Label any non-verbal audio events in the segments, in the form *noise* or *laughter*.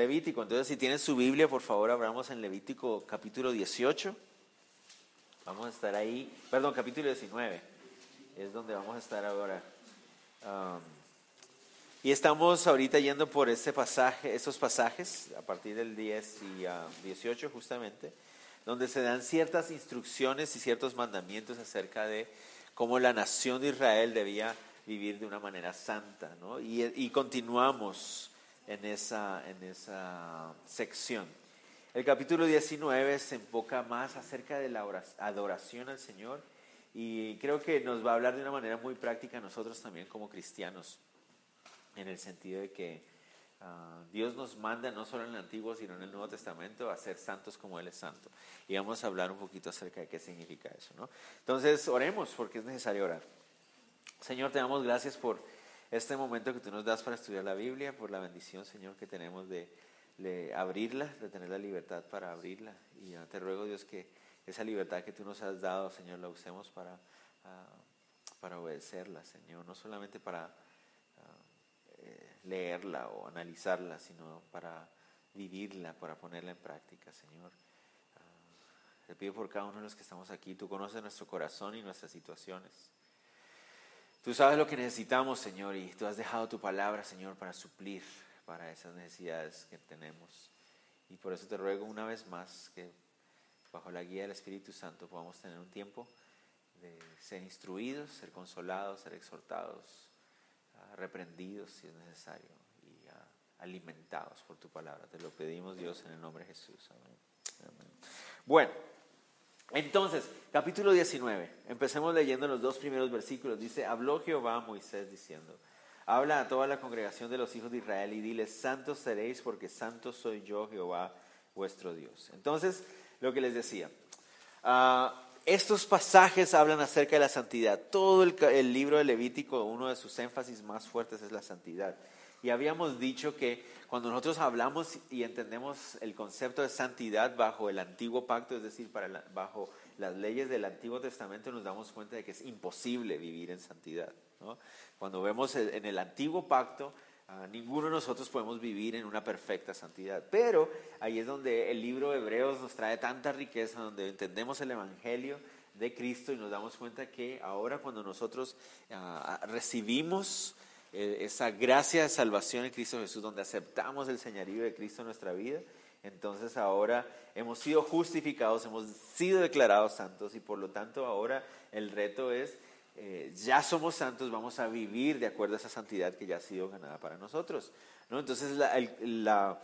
Levítico, entonces si tienes su Biblia, por favor, abramos en Levítico capítulo 18. Vamos a estar ahí, perdón, capítulo 19, es donde vamos a estar ahora. Um, y estamos ahorita yendo por este pasaje, estos pasajes, a partir del 10 y 18 uh, justamente, donde se dan ciertas instrucciones y ciertos mandamientos acerca de cómo la nación de Israel debía vivir de una manera santa, ¿no? Y continuamos en esa, en esa sección. El capítulo 19 se enfoca más acerca de la adoración al Señor y creo que nos va a hablar de una manera muy práctica a nosotros también como cristianos, en el sentido de que ah, Dios nos manda no solo en el Antiguo, sino en el Nuevo Testamento a ser santos como Él es santo. Y vamos a hablar un poquito acerca de qué significa eso. ¿no? Entonces, oremos porque es necesario orar. Señor, te damos gracias por este momento que tú nos das para estudiar la Biblia, por la bendición, Señor, que tenemos de, abrirla, de tener la libertad para abrirla. Y te ruego, Dios, que esa libertad que tú nos has dado, Señor, la usemos para, ah, obedecerla, Señor, no solamente para ah, eh, leerla o analizarla, sino para vivirla, para ponerla en práctica, Señor. Ah, te pido por cada uno de los que estamos aquí, tú conoces nuestro corazón y nuestras situaciones. Tú sabes lo que necesitamos, Señor, y tú has dejado tu palabra, Señor, para suplir para esas necesidades que tenemos. Y por eso te ruego una vez más que bajo la guía del Espíritu Santo podamos tener un tiempo de ser instruidos, ser consolados, ser exhortados, ah, reprendidos si es necesario y ah, alimentados por tu palabra. Te lo pedimos, Dios, en el nombre de Jesús. Amén. Bueno. Entonces, capítulo 19, empecemos leyendo los dos primeros versículos. Dice, habló Jehová a Moisés diciendo, habla a toda la congregación de los hijos de Israel y dile, santos seréis porque santo soy yo Jehová vuestro Dios. Entonces, lo que les decía, uh, estos pasajes hablan acerca de la santidad. Todo el, el libro de Levítico, uno de sus énfasis más fuertes es la santidad. Y habíamos dicho que cuando nosotros hablamos y entendemos el concepto de santidad bajo el antiguo pacto, es decir, para bajo las leyes del Antiguo Testamento, nos damos cuenta de que es imposible vivir en santidad. Cuando vemos en el antiguo pacto, ninguno de nosotros podemos vivir en una perfecta santidad. Pero ahí es donde el libro de Hebreos nos trae tanta riqueza, donde entendemos el Evangelio de Cristo y nos damos cuenta que ahora cuando nosotros ah, recibimos eh, esa gracia de salvación en Cristo Jesús, donde aceptamos el señorío de Cristo en nuestra vida, entonces ahora hemos sido justificados, hemos sido declarados santos y por lo tanto ahora el reto es, eh, ya somos santos, vamos a vivir de acuerdo a esa santidad que ya ha sido ganada para nosotros. ¿no? Entonces la,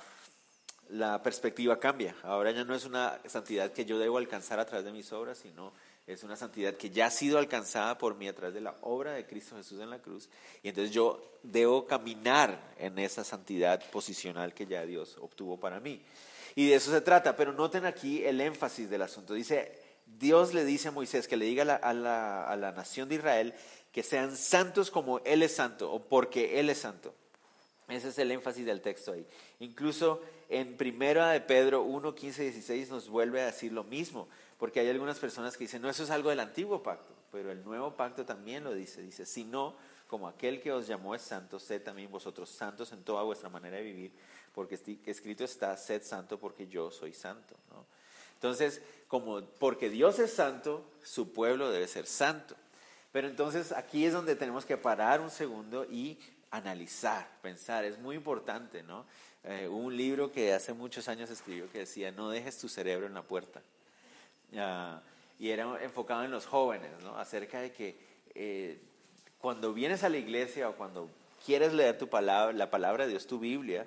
la perspectiva cambia. Ahora ya no es una santidad que yo debo alcanzar a través de mis obras, sino es una santidad que ya ha sido alcanzada por mí a través de la obra de Cristo Jesús en la cruz. Y entonces yo debo caminar en esa santidad posicional que ya Dios obtuvo para mí. Y de eso se trata. Pero noten aquí el énfasis del asunto. Dice, Dios le dice a Moisés que le diga a la, a la nación de Israel que sean santos como Él es santo o porque Él es santo. Ese es el énfasis del texto ahí. Incluso en primera de Pedro 1, 15, 16 nos vuelve a decir lo mismo. Porque hay algunas personas que dicen, no, eso es algo del antiguo pacto, pero el nuevo pacto también lo dice. Dice, si no, como aquel que os llamó es santo, sed también vosotros santos en toda vuestra manera de vivir, porque escrito está, sed santo porque yo soy santo. Entonces, como porque Dios es santo, su pueblo debe ser santo. Pero entonces aquí es donde tenemos que parar un segundo y analizar, pensar. Es muy importante, ¿no? Eh, un libro que hace muchos años escribió que decía, no dejes tu cerebro en la puerta y era enfocado en los jóvenes, ¿no? acerca de que eh, cuando vienes a la iglesia o cuando quieres leer tu palabra, la palabra de Dios, tu Biblia,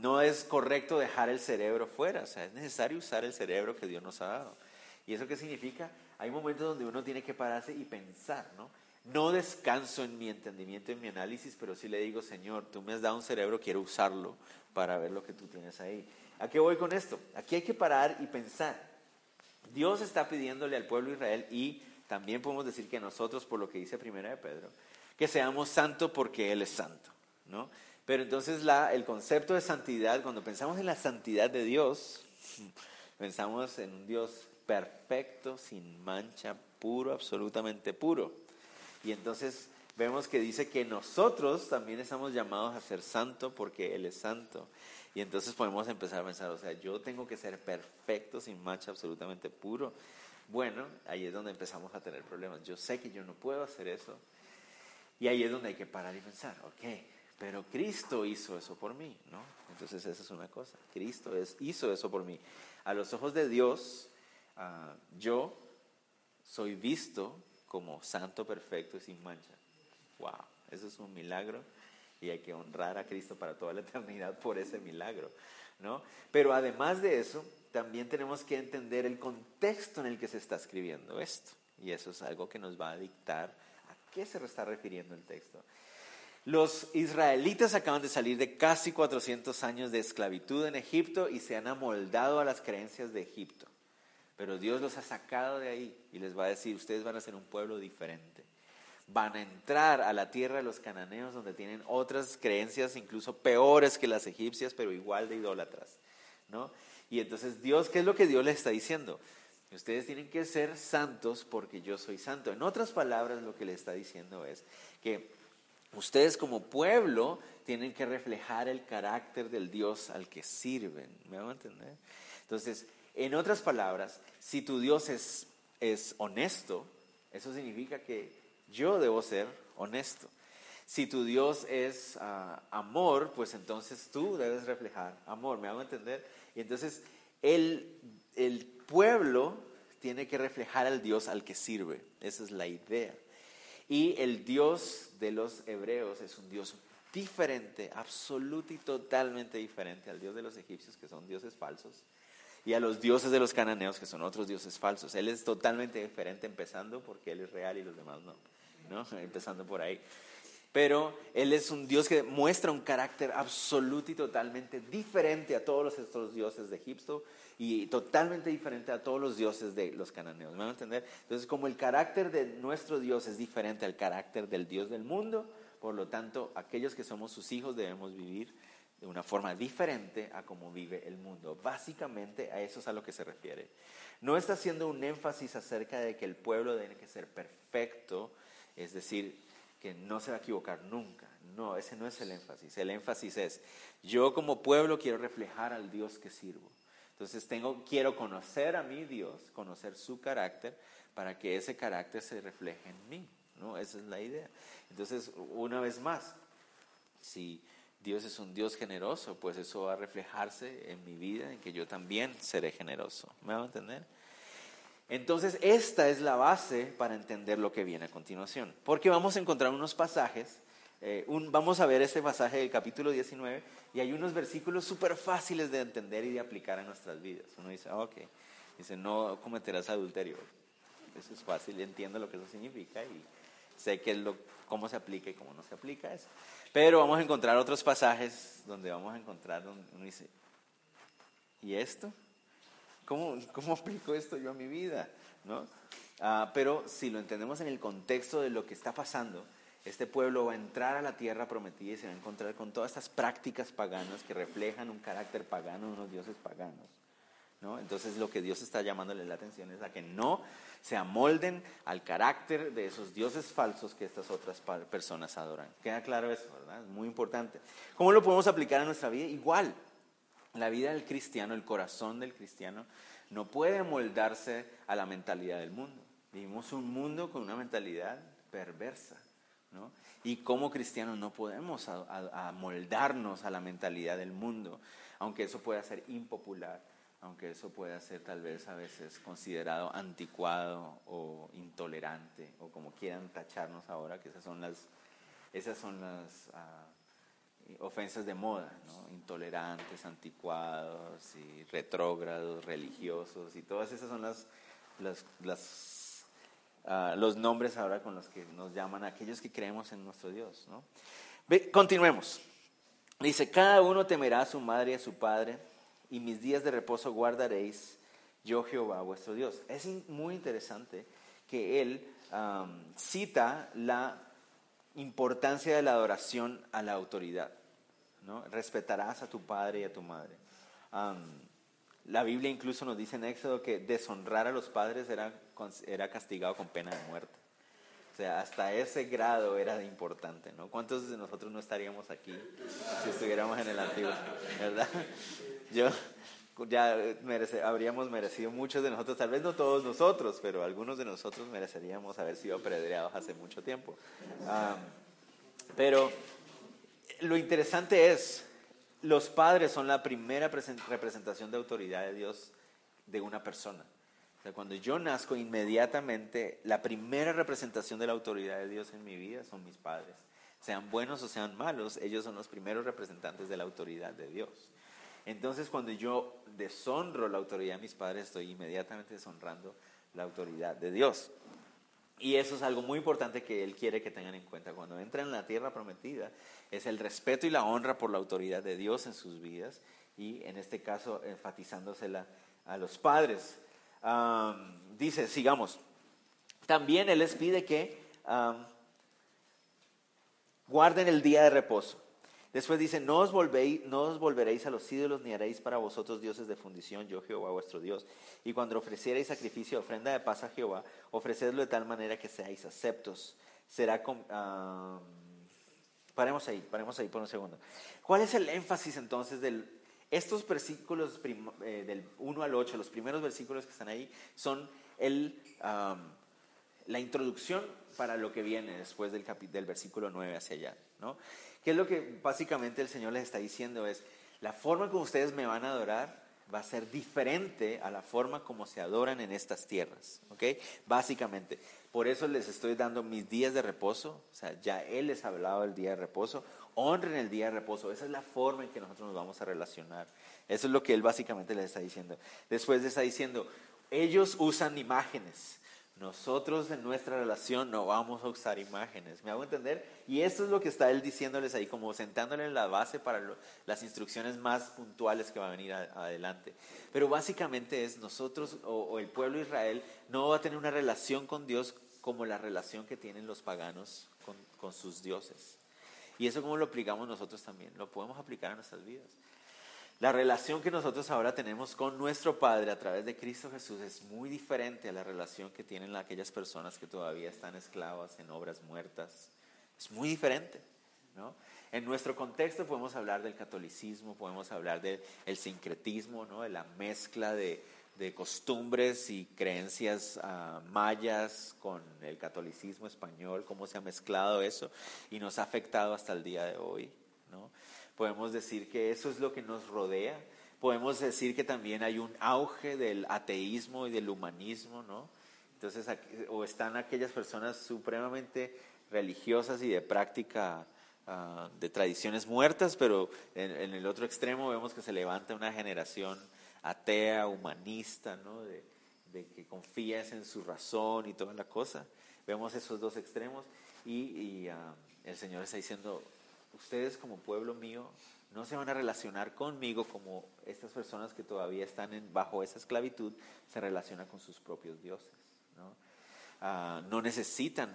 no es correcto dejar el cerebro fuera, o sea, es necesario usar el cerebro que Dios nos ha dado. ¿Y eso qué significa? Hay momentos donde uno tiene que pararse y pensar, ¿no? no descanso en mi entendimiento, en mi análisis, pero sí le digo, Señor, tú me has dado un cerebro, quiero usarlo para ver lo que tú tienes ahí. ¿A qué voy con esto? Aquí hay que parar y pensar. Dios está pidiéndole al pueblo de Israel y también podemos decir que nosotros, por lo que dice Primera de Pedro, que seamos santos porque Él es santo, ¿no? Pero entonces la, el concepto de santidad, cuando pensamos en la santidad de Dios, *laughs* pensamos en un Dios perfecto, sin mancha, puro, absolutamente puro. Y entonces vemos que dice que nosotros también estamos llamados a ser santos porque Él es santo. Y entonces podemos empezar a pensar, o sea, yo tengo que ser perfecto, sin mancha, absolutamente puro. Bueno, ahí es donde empezamos a tener problemas. Yo sé que yo no puedo hacer eso. Y ahí es donde hay que parar y pensar, ok, pero Cristo hizo eso por mí, ¿no? Entonces esa es una cosa. Cristo es, hizo eso por mí. A los ojos de Dios, ah, yo soy visto como santo, perfecto y sin mancha. Wow, eso es un milagro y hay que honrar a Cristo para toda la *laughs* eternidad por ese milagro, ¿no? Pero además de eso, también tenemos que entender el contexto en el que se está escribiendo esto. Y eso es algo que nos va a dictar a qué se está refiriendo el texto. Los israelitas acaban de salir de casi 400 años de esclavitud en Egipto y se han amoldado a las creencias de Egipto. Pero Dios los ha sacado de ahí y les va a decir, ustedes van a ser un pueblo diferente. Van a entrar a la tierra de los cananeos donde tienen otras creencias incluso peores que las egipcias, pero igual de idólatras. ¿no? Y entonces Dios, ¿qué es lo que Dios les está diciendo? Ustedes tienen que ser santos porque yo soy santo. En otras palabras, lo que le está diciendo es que Ustedes como pueblo tienen que reflejar el carácter del Dios al que sirven. ¿Me van a entender? Entonces, en otras palabras, si tu Dios es, es honesto, eso significa que yo debo ser honesto. Si tu Dios es ah, amor, pues entonces tú debes reflejar amor. ¿Me hago entender? Y entonces el, el pueblo tiene que reflejar al Dios al que sirve. Esa es la idea. Y el Dios de los hebreos es un Dios diferente, absoluto y totalmente diferente al Dios de los egipcios, que son dioses falsos, y a los dioses de los cananeos, que son otros dioses falsos. Él es totalmente diferente, empezando porque Él es real y los demás no, ¿no? Empezando por ahí. Pero Él es un Dios que muestra un carácter absoluto y totalmente diferente a todos los otros dioses de Egipto y totalmente diferente a todos los dioses de los cananeos. ¿Me van a entender? Entonces, como el carácter de nuestro Dios es diferente al carácter del Dios del mundo, por lo tanto, aquellos que somos sus hijos debemos vivir de una forma diferente a como vive el mundo. Básicamente a eso es a lo que se refiere. No está haciendo un énfasis acerca de que el pueblo tiene que ser perfecto, es decir, que no se va a equivocar nunca. No, ese no es el énfasis. El énfasis es, yo como pueblo quiero reflejar al Dios que sirvo. Entonces tengo, quiero conocer a mi Dios, conocer su carácter, para que ese carácter se refleje en mí. ¿no? Esa es la idea. Entonces, una vez más, si Dios es un Dios generoso, pues eso va a reflejarse en mi vida, en que yo también seré generoso. ¿Me van a entender? Entonces, esta es la base para entender lo que viene a continuación. Porque vamos a encontrar unos pasajes eh, vamos a ver este pasaje del capítulo 19 y hay unos versículos súper fáciles de entender y de aplicar en nuestras vidas. Uno dice, ah, ok, dice, no cometerás adulterio. Eso es fácil, entiendo lo que eso significa y sé que cómo se aplica y cómo no se aplica eso. Pero vamos a encontrar otros pasajes donde vamos a encontrar donde uno dice, ¿y esto? ¿Cómo, cómo *laughs* aplico esto yo a mi vida? ¿No? Ah, pero si lo entendemos en el contexto de lo que está pasando, este pueblo va a entrar a la tierra prometida y se va a encontrar con todas estas prácticas paganas que reflejan un carácter pagano, unos dioses paganos. ¿no? Entonces lo que Dios está llamándole la atención es a que no se amolden al carácter de esos dioses falsos que estas otras personas adoran. ¿Queda claro eso? ¿verdad? Es muy importante. ¿Cómo lo podemos aplicar a nuestra vida? Igual, la vida del cristiano, el corazón del cristiano, no puede moldarse a la mentalidad del mundo. Vivimos un mundo con una mentalidad perversa. Y como cristianos no podemos amoldarnos a, la mentalidad del mundo, aunque eso pueda ser impopular, aunque eso pueda ser tal vez a veces considerado anticuado o intolerante, o como quieran tacharnos ahora, que esas son las, esas son las ah, ofensas de moda, intolerantes, anticuados y retrógrados, religiosos, y todas esas son las, ah, los nombres ahora con los que nos llaman aquellos que creemos en nuestro Dios. continuemos. Dice, cada uno temerá a su madre y a su padre, y mis días de reposo guardaréis, yo Jehová vuestro Dios. Es muy interesante que él cita la importancia de la adoración a la autoridad. ¿no? Respetarás a tu padre y a tu madre. la Biblia incluso nos dice en Éxodo que deshonrar a los padres era, era castigado con pena de muerte. O sea, hasta ese grado era importante, ¿no? ¿Cuántos de nosotros no estaríamos aquí si estuviéramos en el antiguo? ¿Verdad? Yo, ya habríamos merecido muchos de nosotros, tal vez no todos nosotros, pero algunos de nosotros mereceríamos haber sido apedreados hace mucho tiempo. pero lo interesante es, los padres son la primera representación de autoridad de Dios de una persona. O sea, cuando yo nazco, inmediatamente la primera representación de la autoridad de Dios en mi vida son mis padres. Sean buenos o sean malos, ellos son los primeros representantes de la autoridad de Dios. Entonces, cuando yo deshonro la autoridad de mis padres, estoy inmediatamente deshonrando la autoridad de Dios. Y eso es algo muy importante que Él quiere que tengan en cuenta. Cuando entran en la tierra prometida, es el respeto y la honra por la autoridad de Dios en sus vidas y en este caso enfatizándosela a los padres. dice, sigamos. También Él les pide que guarden el día de reposo. Después dice, no os, volvéis, no os volveréis a los ídolos ni haréis para vosotros dioses de fundición, yo Jehová vuestro Dios. Y cuando ofrecierais sacrificio, ofrenda de paz a Jehová, ofrecedlo de tal manera que seáis aceptos. Será con, paremos ahí, paremos ahí por un segundo. ¿Cuál es el énfasis entonces de estos versículos eh, del 1 al 8, los primeros versículos que están ahí, son el, la introducción para lo que viene después del, del versículo 9 hacia allá. ¿no? ¿Qué es lo que básicamente el Señor les está diciendo? Es, la forma como ustedes me van a adorar va a ser diferente a la forma como se adoran en estas tierras, ¿ok? Básicamente, por eso les estoy dando mis días de reposo, o sea, ya Él les ha hablado del día de reposo, honren el día de reposo, esa es la forma en que nosotros nos vamos a relacionar, eso es lo que Él básicamente les está diciendo. Después les está diciendo, ellos usan imágenes, nosotros en nuestra relación no vamos a usar imágenes, ¿me hago entender? Y eso es lo que está él diciéndoles ahí, como sentándole en la base para las instrucciones más puntuales que va a venir adelante. Pero básicamente es nosotros o, el pueblo de Israel no va a tener una relación con Dios como la relación que tienen los paganos con, con sus dioses. Y eso como lo aplicamos nosotros también, lo podemos aplicar a nuestras vidas. La relación que nosotros ahora tenemos con nuestro Padre a través de Cristo Jesús es muy diferente a la relación que tienen aquellas personas que todavía están esclavas en obras muertas. Es muy diferente. ¿no? En nuestro contexto podemos hablar del catolicismo, podemos hablar del sincretismo, ¿no? de la mezcla de, costumbres y creencias ah, mayas con el catolicismo español, cómo se ha mezclado eso y nos ha afectado hasta el día de hoy. ¿no? Podemos decir que eso es lo que nos rodea. Podemos decir que también hay un auge del ateísmo y del humanismo, ¿no? Entonces, o están aquellas personas supremamente religiosas y de práctica ah, de tradiciones muertas, pero en, el otro extremo vemos que se levanta una generación atea, humanista, ¿no? De, que confías en su razón y toda la cosa. Vemos esos dos extremos y, ah, el Señor está diciendo, ustedes como pueblo mío no se van a relacionar conmigo como estas personas que todavía están en, bajo esa esclavitud se relacionan con sus propios dioses. No, ah, necesitan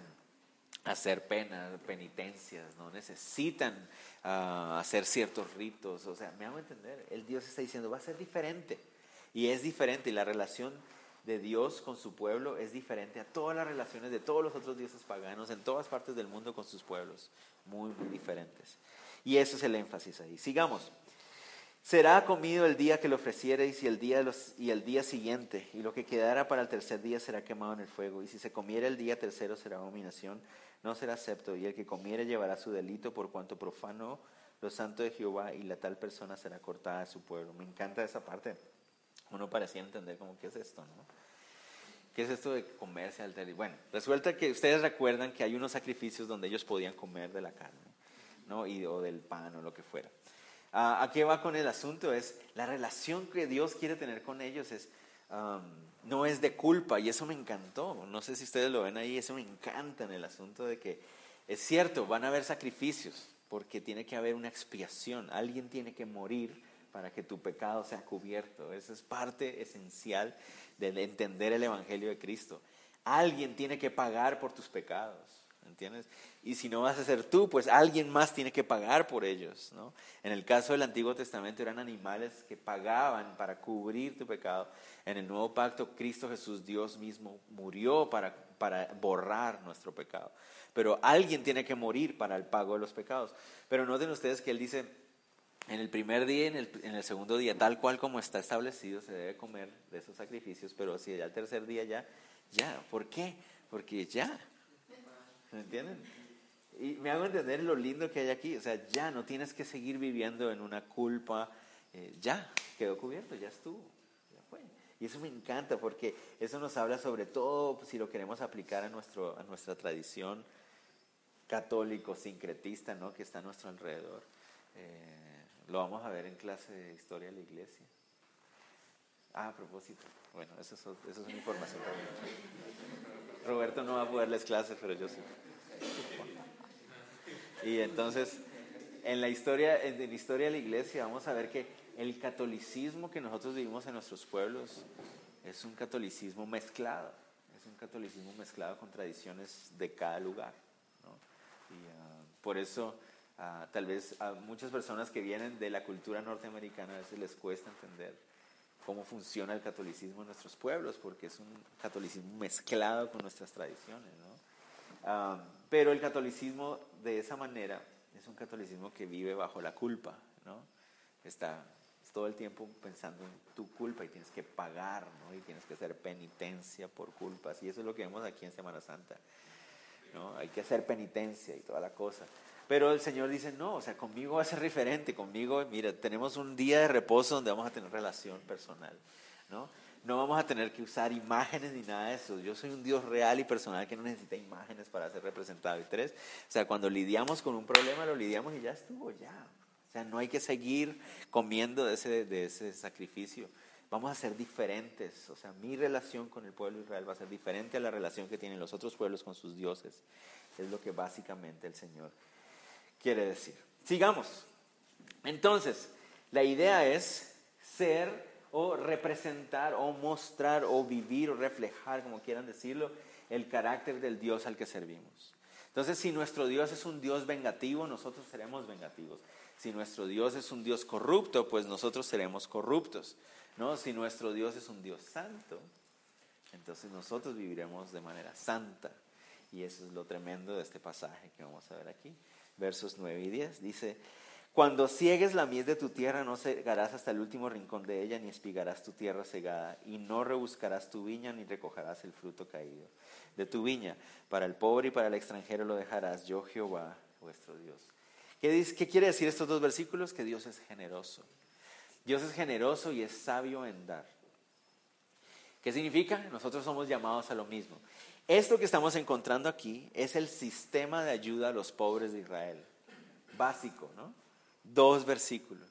hacer penas, penitencias, no necesitan ah, hacer ciertos ritos. O sea, me hago entender, el Dios está diciendo, va a ser diferente. Y es diferente, y la relación de Dios con su pueblo es diferente a todas las relaciones de todos los otros dioses paganos en todas partes del mundo con sus pueblos, muy, muy diferentes. Y ese es el énfasis ahí. Sigamos. Será comido el día que lo ofreciereis y el día, y el día siguiente, y lo que quedara para el tercer día será quemado en el fuego. Y si se comiera el día tercero será abominación, no será acepto, y el que comiere llevará su delito por cuanto profano lo santo de Jehová, y la tal persona será cortada de su pueblo. Me encanta esa parte uno parecía entender como, ¿qué es esto? No? ¿Qué es esto de comerse al Bueno, resulta que ustedes recuerdan que hay unos sacrificios donde ellos podían comer de la carne, ¿no? Y, o del pan o lo que fuera. Ah, ¿A qué va con el asunto? Es la relación que Dios quiere tener con ellos es, no es de culpa y eso me encantó. No sé si ustedes lo ven ahí, eso me encanta en el asunto de que es cierto, van a haber sacrificios porque tiene que haber una expiación. Alguien tiene que morir para que tu pecado sea cubierto. Esa es parte esencial de entender el Evangelio de Cristo. Alguien tiene que pagar por tus pecados. ¿entiendes? Y si no vas a ser tú, pues alguien más tiene que pagar por ellos, ¿no? En el caso del Antiguo Testamento eran animales que pagaban para cubrir tu pecado. En el Nuevo Pacto, Cristo Jesús, Dios mismo, murió para, para borrar nuestro pecado. Pero alguien tiene que morir para el pago de los pecados. Pero noten ustedes que Él dice, en el primer día en el, en el segundo día, tal cual como está establecido, se debe comer de esos sacrificios, pero si ya el tercer día ya, ya, ¿por qué? Porque ya, ¿Me entienden? Y me hago entender lo lindo que hay aquí. O sea, ya no tienes que seguir viviendo en una culpa. Eh, ya, quedó cubierto, ya estuvo. Ya fue. Y eso me encanta porque eso nos habla sobre todo si lo queremos aplicar a, nuestro, a nuestra tradición católico, sincretista, ¿no? que está a nuestro alrededor. Eh, lo vamos a ver en clase de historia de la iglesia. Ah, a propósito. Bueno, eso es, eso es una información Roberto no va a poder las clases, pero yo sí. Y entonces, en la historia, en la historia de la iglesia, vamos a ver que el catolicismo que nosotros vivimos en nuestros pueblos es un catolicismo mezclado, es un catolicismo mezclado con tradiciones de cada lugar. Y ah, por eso, ah, tal vez a muchas personas que vienen de la cultura norteamericana a veces les cuesta entender cómo funciona el catolicismo en nuestros pueblos, porque es un catolicismo mezclado con nuestras tradiciones. ¿no? pero el catolicismo de esa manera es un catolicismo que vive bajo la culpa, ¿no? Está todo el tiempo pensando en tu culpa y tienes que pagar, ¿no? Y tienes que hacer penitencia por culpas. Y eso es lo que vemos aquí en Semana Santa, ¿no? Hay que hacer penitencia y toda la cosa. Pero el Señor dice, no, o sea, conmigo va a ser diferente, conmigo, mira, tenemos un día de reposo donde vamos a tener relación personal, ¿no? no vamos a tener que usar imágenes ni nada de eso. Yo soy un Dios real y personal que no necesita imágenes para ser representado. Y tres, o sea, cuando lidiamos con un problema, lo lidiamos y ya estuvo, ya. O sea, no hay que seguir comiendo de ese, de ese sacrificio. Vamos a ser diferentes. O sea, mi relación con el pueblo de Israel va a ser diferente a la relación que tienen los otros pueblos con sus dioses. Es lo que básicamente el Señor quiere decir. Sigamos. Entonces, la idea es ser o representar o mostrar o vivir o reflejar, como quieran decirlo, el carácter del Dios al que servimos. Entonces, si nuestro Dios es un Dios vengativo, nosotros seremos vengativos. Si nuestro Dios es un Dios corrupto, pues nosotros seremos corruptos. ¿no? Si nuestro Dios es un Dios santo, entonces nosotros viviremos de manera santa. Y eso es lo tremendo de este pasaje que vamos a ver aquí. Versos 9 y 10. Dice, cuando ciegues la mies de tu tierra, no cegarás hasta el último rincón de ella, ni espigarás tu tierra cegada, y no rebuscarás tu viña, ni recogerás el fruto caído de tu viña. Para el pobre y para el extranjero lo dejarás, yo Jehová, vuestro Dios. ¿Qué, ¿Qué quiere decir estos dos versículos? Que Dios es generoso. Dios es generoso y es sabio en dar. ¿Qué significa? Nosotros somos llamados a lo mismo. Esto que estamos encontrando aquí es el sistema de ayuda a los pobres de Israel. Básico, ¿no? dos versículos.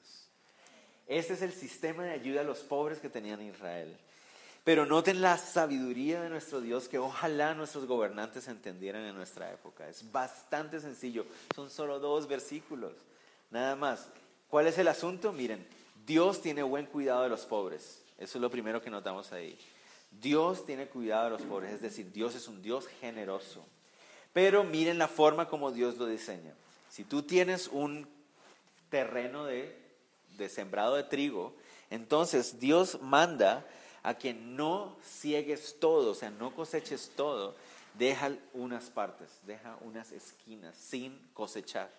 Este es el sistema de ayuda a los pobres que tenían Israel. Pero noten la sabiduría de nuestro Dios que ojalá nuestros gobernantes entendieran en nuestra época. Es bastante sencillo. Son solo dos versículos. Nada más. ¿Cuál es el asunto? Miren, Dios tiene buen cuidado de los pobres. Eso es lo primero que notamos ahí. Dios tiene cuidado de los pobres, es decir, Dios es un Dios generoso. Pero miren la forma como Dios lo diseña. Si tú tienes un terreno de, sembrado de trigo, entonces Dios manda a que no ciegues todo, o sea, no coseches todo, deja unas partes, deja unas esquinas sin cosechar.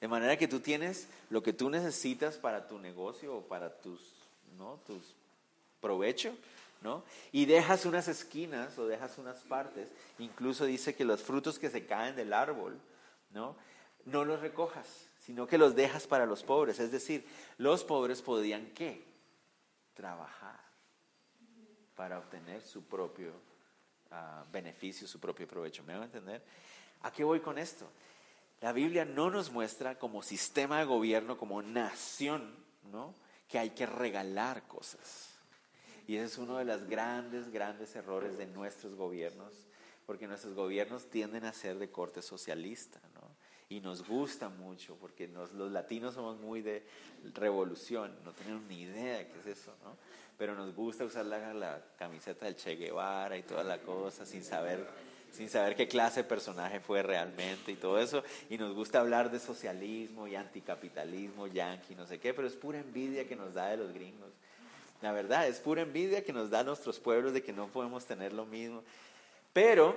De manera que tú tienes lo que tú necesitas para tu negocio o para tus, ¿no? tus provecho, Y dejas unas esquinas o dejas unas partes. Incluso dice que los frutos que se caen del árbol, ¿no? No los recojas sino que los dejas para los pobres. Es decir, los pobres podían qué? Trabajar para obtener su propio ah, beneficio, su propio provecho. ¿Me van a entender? ¿A qué voy con esto? La Biblia no nos muestra como sistema de gobierno, como nación, ¿no? que hay que regalar cosas, Y ese es uno de los grandes, grandes errores de nuestros gobiernos, porque nuestros gobiernos tienden a ser de corte socialista, ¿no? Y nos gusta mucho, porque los latinos somos muy de revolución, no tenemos ni idea de qué es eso, ¿no? Pero nos gusta usar la, la camiseta del Che Guevara y toda la cosa sin saber sin saber qué clase de personaje fue realmente y todo eso. Y nos gusta hablar de socialismo y anticapitalismo, yanqui, no sé qué, pero es pura envidia que nos da de los gringos. La verdad, es pura envidia que nos da nuestros pueblos de que no podemos tener lo mismo. Pero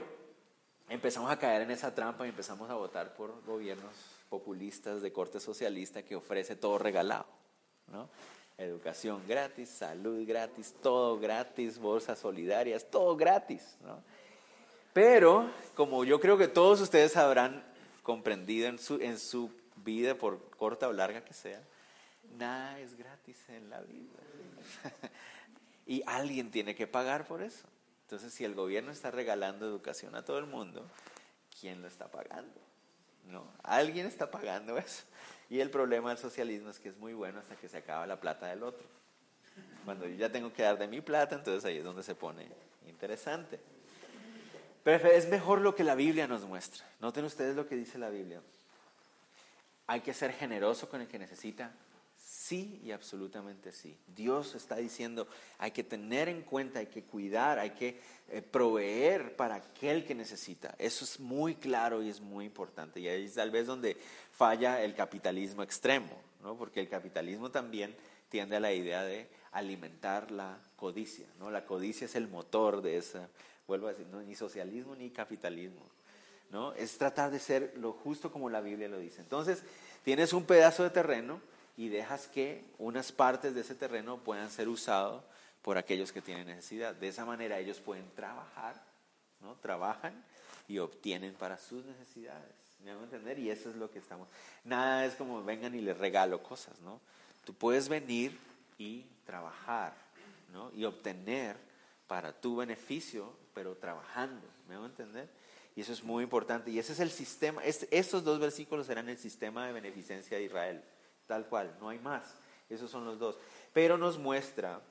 empezamos a caer en esa trampa y empezamos a votar por gobiernos populistas de corte socialista que ofrece todo regalado, ¿no? Educación gratis, salud gratis, todo gratis, bolsas solidarias, todo gratis, ¿no? Pero, como yo creo que todos ustedes habrán comprendido en su, en su vida, por corta o larga que sea, nada es gratis en la vida. *laughs* y alguien tiene que pagar por eso. Entonces, si el gobierno está regalando educación a todo el mundo, ¿quién lo está pagando? ¿No? Alguien está pagando eso. Y el problema del socialismo es que es muy bueno hasta que se acaba la plata del otro. Cuando yo ya tengo que dar de mi plata, entonces ahí es donde se pone interesante. Pero es mejor lo que la Biblia nos muestra. Noten ustedes lo que dice la Biblia. Hay que ser generoso con el que necesita. Sí y absolutamente sí. Dios está diciendo, hay que tener en cuenta, hay que cuidar, hay que eh, proveer para aquel que necesita. Eso es muy claro y es muy importante. Y ahí es tal vez donde falla el capitalismo extremo, ¿no? porque el capitalismo también tiende a la idea de alimentar la codicia. ¿no? La codicia es el motor de esa vuelvo a decir, no, ni socialismo ni capitalismo. ¿no? Es tratar de ser lo justo como la Biblia lo dice. Entonces, tienes un pedazo de terreno y dejas que unas partes de ese terreno puedan ser usados por aquellos que tienen necesidad. De esa manera ellos pueden trabajar, ¿no? Trabajan y obtienen para sus necesidades. ¿Me hago entender? Y eso es lo que estamos. Nada es como vengan y les regalo cosas, ¿no? Tú puedes venir y trabajar, ¿no? Y obtener para tu beneficio pero trabajando, ¿me a entender? Y eso es muy importante. Y ese es el sistema, estos dos versículos serán el sistema de beneficencia de Israel, tal cual, no hay más. Esos son los dos. Pero nos muestra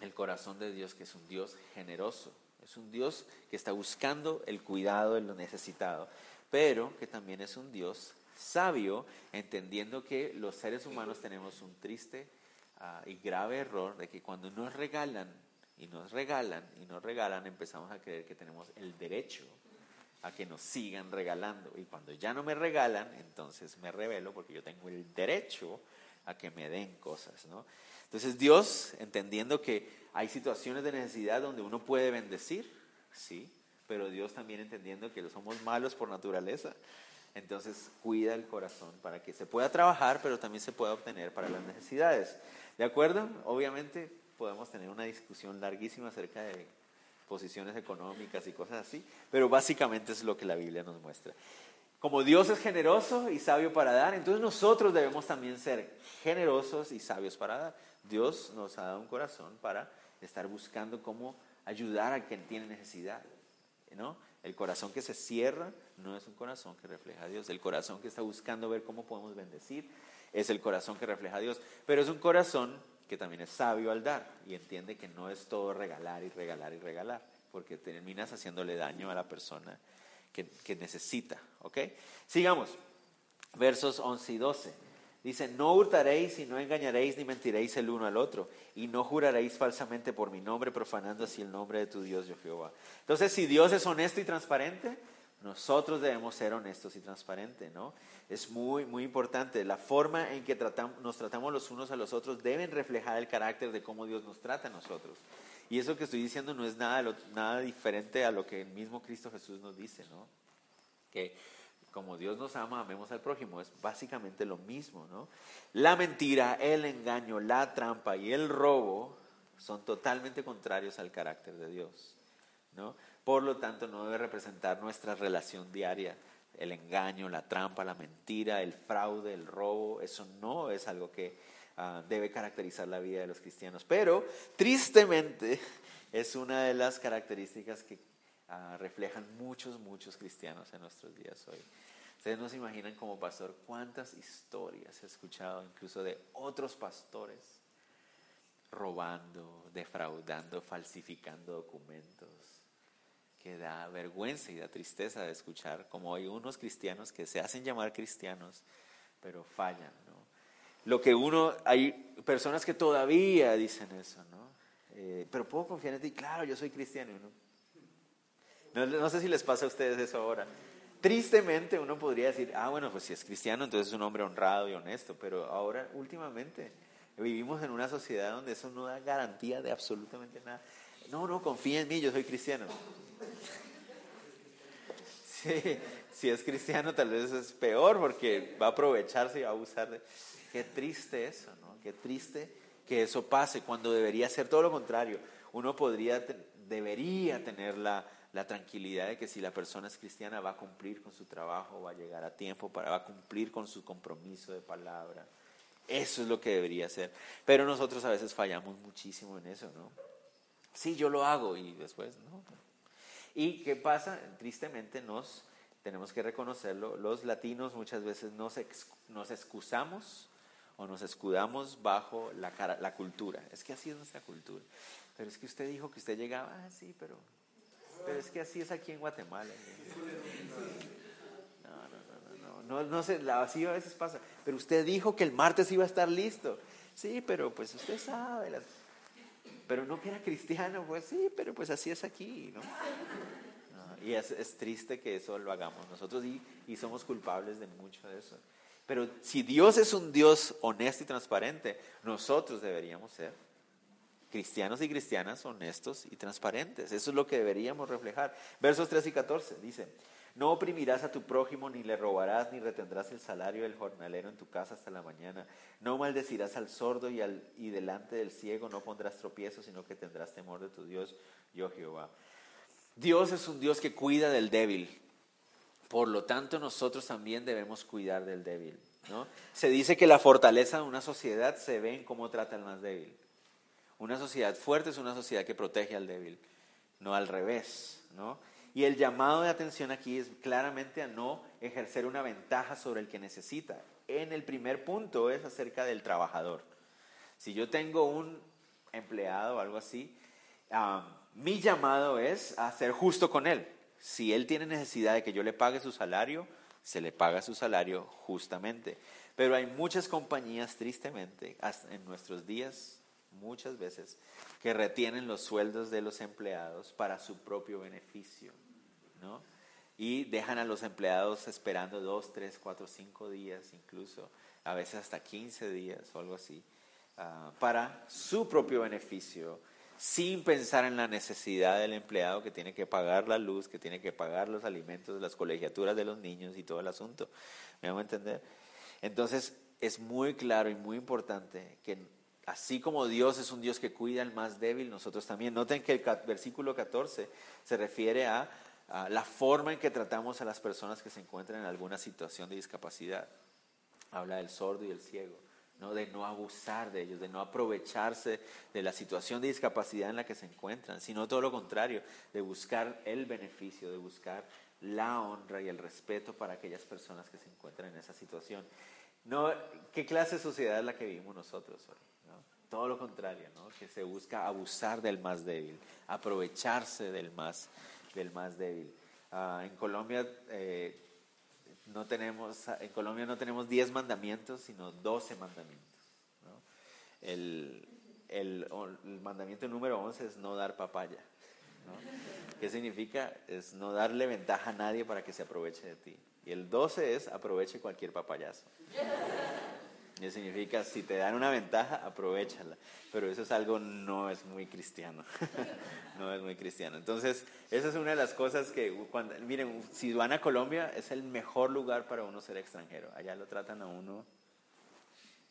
el corazón de Dios, que es un Dios generoso, es un Dios que está buscando el cuidado de lo necesitado, pero que también es un Dios sabio, entendiendo que los seres humanos tenemos un triste ah, y grave error de que cuando nos regalan y nos regalan y nos regalan, empezamos a creer que tenemos el derecho a que nos sigan regalando. Y cuando ya no me regalan, entonces me revelo porque yo tengo el derecho a que me den cosas, ¿no? Entonces Dios, entendiendo que hay situaciones de necesidad donde uno puede bendecir, sí, pero Dios también entendiendo que somos malos por naturaleza, entonces cuida el corazón para que se pueda trabajar, pero también se pueda obtener para las necesidades. ¿De acuerdo? Obviamente podemos tener una discusión larguísima acerca de posiciones económicas y cosas así, pero básicamente es lo que la Biblia nos muestra. Como Dios es generoso y sabio para dar, entonces nosotros debemos también ser generosos y sabios para dar. Dios nos ha dado un corazón para estar buscando cómo ayudar a quien tiene necesidad. ¿no? El corazón que se cierra no es un corazón que refleja a Dios. El corazón que está buscando ver cómo podemos bendecir es el corazón que refleja a Dios. Pero es un corazón que también es sabio al dar y entiende que no es todo regalar y regalar y regalar, porque terminas haciéndole daño a la persona que, necesita. ¿Ok? Sigamos. Versos 11 y 12. Dice, no hurtaréis y no engañaréis ni mentiréis el uno al otro, y no juraréis falsamente por mi nombre, profanando así el nombre de tu Dios, Jehová. Entonces, si Dios es honesto y transparente, nosotros debemos ser honestos y transparentes, ¿no? Es muy, muy importante. La forma en que tratamos, nos tratamos los unos a los otros deben reflejar el carácter de cómo Dios nos trata a nosotros. Y eso que estoy diciendo no es nada, nada diferente a lo que el mismo Cristo Jesús nos dice, ¿no? Que como Dios nos ama, amemos al prójimo. Es básicamente lo mismo, ¿no? La mentira, el engaño, la trampa y el robo son totalmente contrarios al carácter de Dios, ¿no? Por lo tanto, no debe representar nuestra relación diaria. El engaño, la trampa, la mentira, el fraude, el robo, eso no es algo que ah, debe caracterizar la vida de los cristianos. Pero, tristemente, *laughs* es una de las características que ah, reflejan muchos, muchos cristianos en nuestros días hoy. Ustedes no se imaginan como pastor cuántas historias he escuchado incluso de otros pastores robando, defraudando, falsificando documentos, que da vergüenza y da tristeza de escuchar como hay unos cristianos que se hacen llamar cristianos, pero fallan, ¿no? Lo que uno, hay personas que todavía dicen eso, ¿no? Eh, pero puedo confiar en ti, claro, yo soy cristiano, ¿no? No, no sé si les pasa a ustedes eso ahora. Tristemente uno podría decir, ah, bueno, pues si es cristiano, entonces es un hombre honrado y honesto, pero ahora, últimamente, vivimos en una sociedad donde eso no da garantía de absolutamente nada. No, no, confía en mí, yo soy cristiano. Si es cristiano tal vez es peor porque va a aprovecharse y va a abusar de... Qué triste eso, ¿no? Qué triste que eso pase cuando debería ser todo lo contrario. Uno podría, debería tener la, la tranquilidad de que si la persona es cristiana va a cumplir con su trabajo, va a llegar a tiempo, para, va a cumplir con su compromiso de palabra. Eso es lo que debería ser. Pero nosotros a veces fallamos muchísimo en eso, ¿no? Sí, yo lo hago y después, ¿no? ¿Y qué pasa? Tristemente nos, tenemos que reconocerlo, los latinos muchas veces nos, nos excusamos o nos escudamos bajo la, la cultura. Es que así es nuestra cultura. Pero es que usted dijo que usted llegaba, ah, sí, pero, pero es que así es aquí en Guatemala. No, no, no, no, no, no sé, así a veces pasa. Pero usted dijo que el martes iba a estar listo. Sí, pero pues usted sabe. Pero no que era cristiano, pues sí, pero pues así es aquí, ¿no? y es, es, triste que eso lo hagamos nosotros y, y somos culpables de mucho de eso. Pero si Dios es un Dios honesto y transparente, nosotros deberíamos ser cristianos y cristianas honestos y transparentes. Eso es lo que deberíamos reflejar. Versos 3 y 14 dice, no oprimirás a tu prójimo, ni le robarás, ni retendrás el salario del jornalero en tu casa hasta la mañana. No maldecirás al sordo y, al, y delante del ciego no pondrás tropiezo, sino que tendrás temor de tu Dios, yo Jehová. Dios es un Dios que cuida del débil. Por lo tanto, nosotros también debemos cuidar del débil. ¿no? Se dice que la fortaleza de una sociedad se ve en cómo trata al más débil. Una sociedad fuerte es una sociedad que protege al débil, no al revés. ¿no? Y el llamado de atención aquí es claramente a no ejercer una ventaja sobre el que necesita. En el primer punto es acerca del trabajador. Si yo tengo un empleado o algo así, mi llamado es a ser justo con él. Si él tiene necesidad de que yo le pague su salario, se le paga su salario justamente. Pero hay muchas compañías, tristemente, en nuestros días, muchas veces, que retienen los sueldos de los empleados para su propio beneficio, ¿no? Y dejan a los empleados esperando dos, tres, cuatro, cinco días, incluso, a veces hasta 15 días o algo así, ah, para su propio beneficio sin pensar en la necesidad del empleado que tiene que pagar la luz, que tiene que pagar los alimentos, las colegiaturas de los niños y todo el asunto. ¿Me hago entender? Entonces, es muy claro y muy importante que así como Dios es un Dios que cuida al más débil, nosotros también. Noten que el versículo 14 se refiere a, a la forma en que tratamos a las personas que se encuentran en alguna situación de discapacidad. Habla del sordo y el ciego. ¿no? de no abusar de ellos, de no aprovecharse de la situación de discapacidad en la que se encuentran, sino todo lo contrario, de buscar el beneficio, de buscar la honra y el respeto para aquellas personas que se encuentran en esa situación. No, ¿Qué clase de sociedad es la que vivimos nosotros hoy? Todo lo contrario, ¿no? que se busca abusar del más débil, aprovecharse del más, del más débil. Ah, en Colombia eh, no tenemos, en Colombia no tenemos 10 mandamientos, sino 12 mandamientos. El, el, mandamiento número 11 es no dar papaya. ¿Qué significa? Es no darle ventaja a nadie para que se aproveche de ti. Y el 12 es aproveche cualquier papayazo. Eso significa, si te dan una ventaja, aprovechala. Pero eso es algo, no es muy cristiano. *laughs* no es muy cristiano. Entonces, esa es una de las cosas que, cuando, miren, si van a Colombia, es el mejor lugar para uno ser extranjero. Allá lo tratan a uno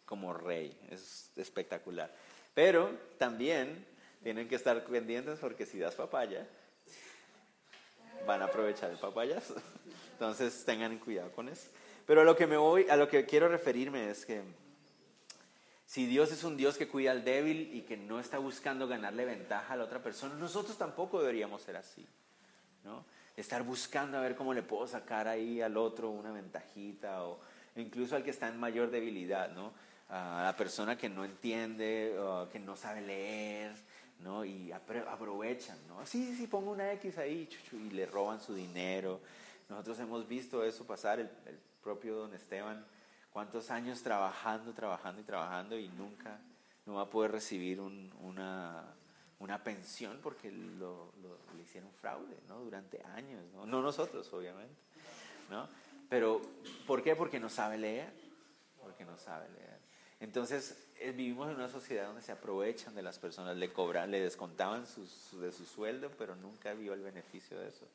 como rey. Es espectacular. Pero también tienen que estar pendientes porque si das papaya, van a aprovechar el papayazo. *laughs* Entonces, tengan cuidado con eso. Pero a lo que me voy, a lo que quiero referirme es que si Dios es un Dios que cuida al débil y que no está buscando ganarle ventaja a la otra persona, nosotros tampoco deberíamos ser así, ¿no? Estar buscando a ver cómo le puedo sacar ahí al otro una ventajita o incluso al que está en mayor debilidad, ¿no? a la persona que no entiende, que no sabe leer, ¿no? Y aprovechan, ¿no? Sí, sí, pongo una X ahí y le roban su dinero. Nosotros hemos visto eso pasar, el, propio don Esteban, cuántos años trabajando, trabajando y trabajando y nunca no va a poder recibir una, una pensión porque lo, le hicieron fraude, ¿no? Durante años, ¿no? No nosotros, obviamente, ¿no? Pero, ¿por qué? Porque no sabe leer, porque no sabe leer. Entonces, eh, vivimos en una sociedad donde se aprovechan de las personas, le cobran, le descontaban de su sueldo, pero nunca vio el beneficio de eso.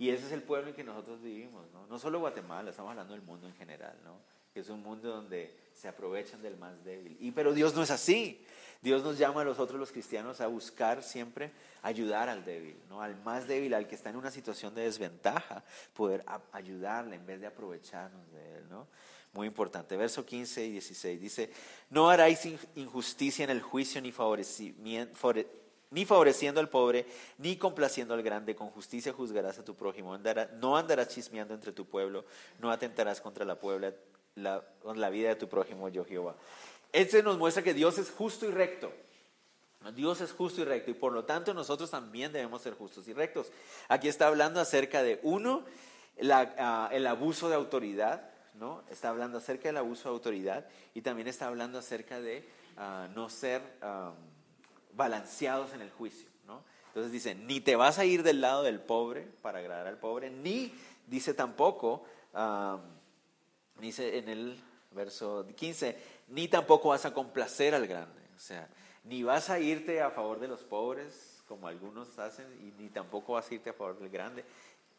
Y ese es el pueblo en que nosotros vivimos, ¿no? No solo Guatemala, estamos hablando del mundo en general, ¿no? Que es un mundo donde se aprovechan del más débil. Y pero Dios no es así. Dios nos llama a nosotros los cristianos a buscar siempre ayudar al débil, ¿no? Al más débil, al que está en una situación de desventaja, poder ayudarle en vez de aprovecharnos de él, ¿no? Muy importante. Verso 15 y 16 dice, no haráis injusticia en el juicio ni, ni favoreciendo al pobre, ni complaciendo al grande. Con justicia juzgarás a tu prójimo. no andarás chismeando entre tu pueblo, no atentarás contra la, puebla, la, la vida de tu prójimo, yo Jehová. Este nos muestra que Dios es justo y recto. Dios es justo y recto y por lo tanto nosotros también debemos ser justos y rectos. Aquí está hablando acerca de, uno, ah, el abuso de autoridad, ¿no? Está hablando acerca del abuso de autoridad y también está hablando acerca de ah, no ser balanceados en el juicio, ¿no? Entonces dice, ni te vas a ir del lado del pobre para agradar al pobre, ni dice tampoco, dice en el verso 15, ni tampoco vas a complacer al grande, o sea, ni vas a irte a favor de los pobres, como algunos hacen, y ni tampoco vas a irte a favor del grande,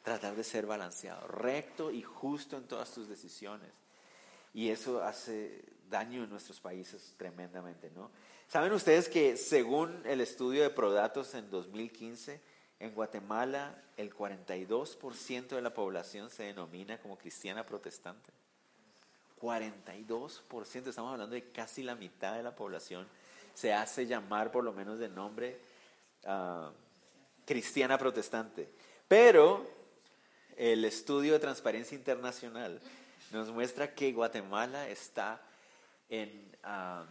tratar de ser balanceado, recto y justo en todas tus decisiones. Y eso hace daño en nuestros países tremendamente, ¿no? ¿Saben ustedes que según el estudio de Prodatos en 2015, en Guatemala el 42% de la población se denomina como cristiana protestante? 42%, estamos hablando de casi la mitad de la población, se hace llamar por lo menos de nombre ah, cristiana protestante. Pero el estudio de transparencia internacional nos muestra que Guatemala está en... Ah,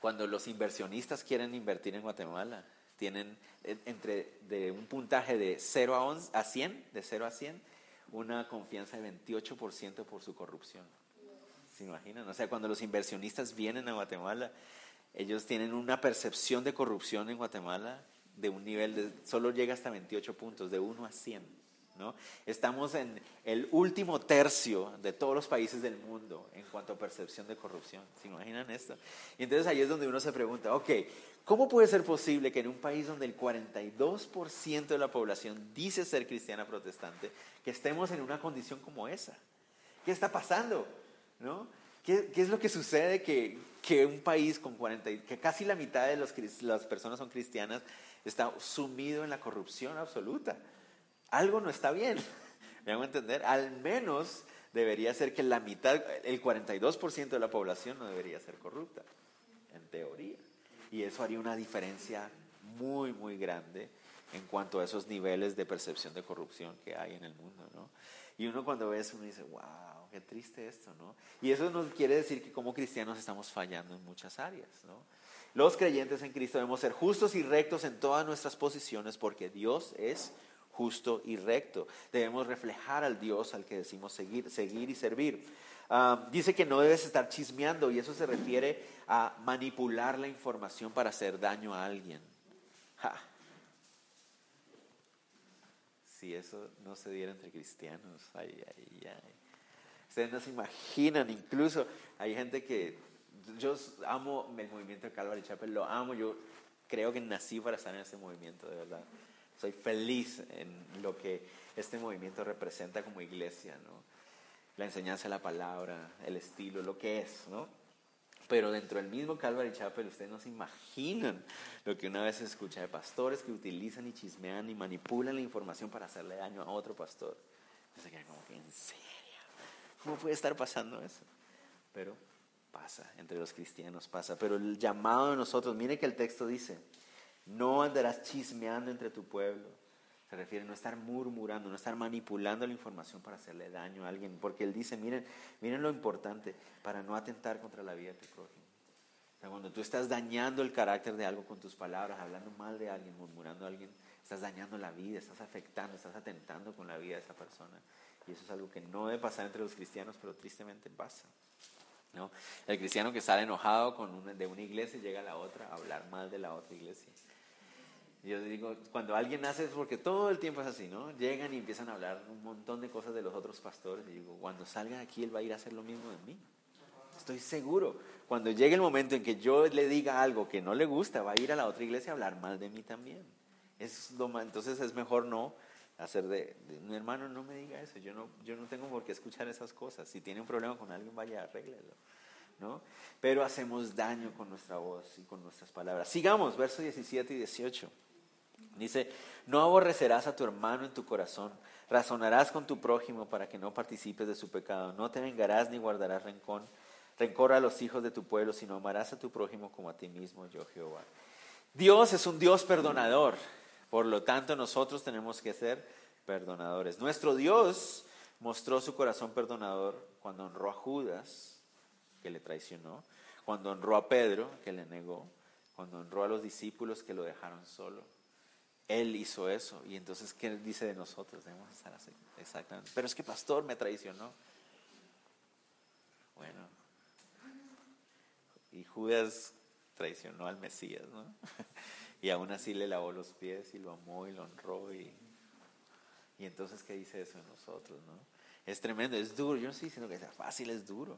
cuando los inversionistas quieren invertir en Guatemala, tienen entre de un puntaje de 0 a, a 100, de 0 a 100, una confianza de 28% por su corrupción. ¿Se imaginan? O sea, cuando los inversionistas vienen a Guatemala, ellos tienen una percepción de corrupción en Guatemala de un nivel de, solo llega hasta 28 puntos, de 1 a 100. ¿No? Estamos en el último tercio de todos los países del mundo en cuanto a percepción de corrupción. ¿Se imaginan esto? Y entonces ahí es donde uno se pregunta, ok, ¿Cómo puede ser posible que en un país donde el 42% de la población dice ser cristiana protestante, que estemos en una condición como esa? ¿Qué está pasando? ¿No? ¿Qué, es lo que sucede que, que un país con 40, que casi la mitad de las personas son cristianas, está sumido en la corrupción absoluta? Algo no está bien. *laughs* ¿Me hago entender? Al menos debería ser que la mitad, el 42% de la población no debería ser corrupta, en teoría. Y eso haría una diferencia muy, muy grande en cuanto a esos niveles de percepción de corrupción que hay en el mundo, ¿no? Y uno cuando ve eso, uno dice, wow, qué triste esto, ¿no? Y eso nos quiere decir que como cristianos estamos fallando en muchas áreas, ¿no? Los creyentes en Cristo debemos ser justos y rectos en todas nuestras posiciones porque Dios es justo y recto. Debemos reflejar al Dios al que decimos seguir, seguir y servir. Ah, dice que no debes estar chismeando y eso se refiere a manipular la información para hacer daño a alguien. Si eso no se diera entre cristianos, ay, ay, ay. Ustedes no se imaginan, incluso hay gente que yo amo el movimiento de Calvary Chapel, lo amo, yo creo que nací para estar en ese movimiento, de verdad. Soy feliz en lo que este movimiento representa como iglesia, ¿no? La enseñanza de la palabra, el estilo, lo que es, ¿no? Pero dentro del mismo Calvary Chapel, ustedes no se imaginan lo que una vez se escucha de pastores que utilizan y chismean y manipulan la información para hacerle daño a otro pastor. Se queda como que, ¿en serio? ¿Cómo puede estar pasando eso? Pero pasa, entre los cristianos pasa. Pero el llamado de nosotros, mire que el texto dice, no andarás chismeando entre tu pueblo, Se refiere a no estar murmurando, no estar manipulando la información para hacerle daño a alguien. Porque él dice, miren, miren lo importante, para no atentar contra la vida de tu prójimo. Cuando tú estás dañando el carácter de algo con tus palabras, hablando mal de alguien, murmurando a alguien, estás dañando la vida, estás afectando, estás atentando con la vida de esa persona. Y eso es algo que no debe pasar entre los cristianos, pero tristemente pasa. ¿no? El cristiano que sale enojado con de una iglesia y llega a la otra a hablar mal de la otra iglesia. Yo digo, cuando alguien hace es porque todo el tiempo es así, ¿no? Llegan y empiezan a hablar un montón de cosas de los otros pastores. Y digo, cuando salga aquí, él va a ir a hacer lo mismo de mí. Estoy seguro. Cuando llegue el momento en que yo le diga algo que no le gusta, va a ir a la otra iglesia a hablar mal de mí también. Es lo, entonces es mejor no hacer de, mi hermano, no me diga eso. Yo no, yo no tengo por qué escuchar esas cosas. Si tiene un problema con alguien, vaya, arréglelo. ¿no? Pero hacemos daño con nuestra voz y con nuestras palabras. Sigamos, versos 17 y 18. Dice, no aborrecerás a tu hermano en tu corazón, razonarás con tu prójimo para que no participes de su pecado, no te vengarás ni guardarás rencor, rencor a los hijos de tu pueblo, sino amarás a tu prójimo como a ti mismo, yo Jehová. Dios es un Dios perdonador, por lo tanto nosotros tenemos que ser perdonadores. Nuestro Dios mostró su corazón perdonador cuando honró a Judas, que le traicionó, cuando honró a Pedro, que le negó, cuando honró a los discípulos que lo dejaron solo él hizo eso. Y entonces, ¿qué dice de nosotros? Debemos estar así. Exactamente. Pero es que pastor me traicionó. Bueno. Y Judas traicionó al Mesías, ¿no? *laughs* Y aún así le lavó los pies y lo amó y lo honró. Y, y entonces, ¿qué dice eso de nosotros, no? Es tremendo, es duro. Yo no estoy diciendo que sea fácil, es duro.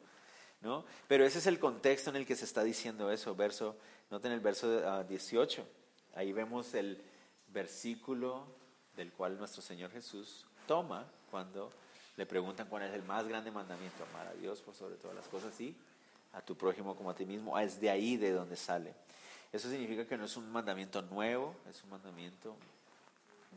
¿no? Pero ese es el contexto en el que se está diciendo eso. Verso, noten el verso 18. Ah, Ahí vemos el, versículo del cual nuestro Señor Jesús toma cuando le preguntan cuál es el más grande mandamiento, amar a Dios por sobre todas las cosas y a tu prójimo como a ti mismo. Ah, es de ahí de donde sale. Eso significa que no es un mandamiento nuevo, es un mandamiento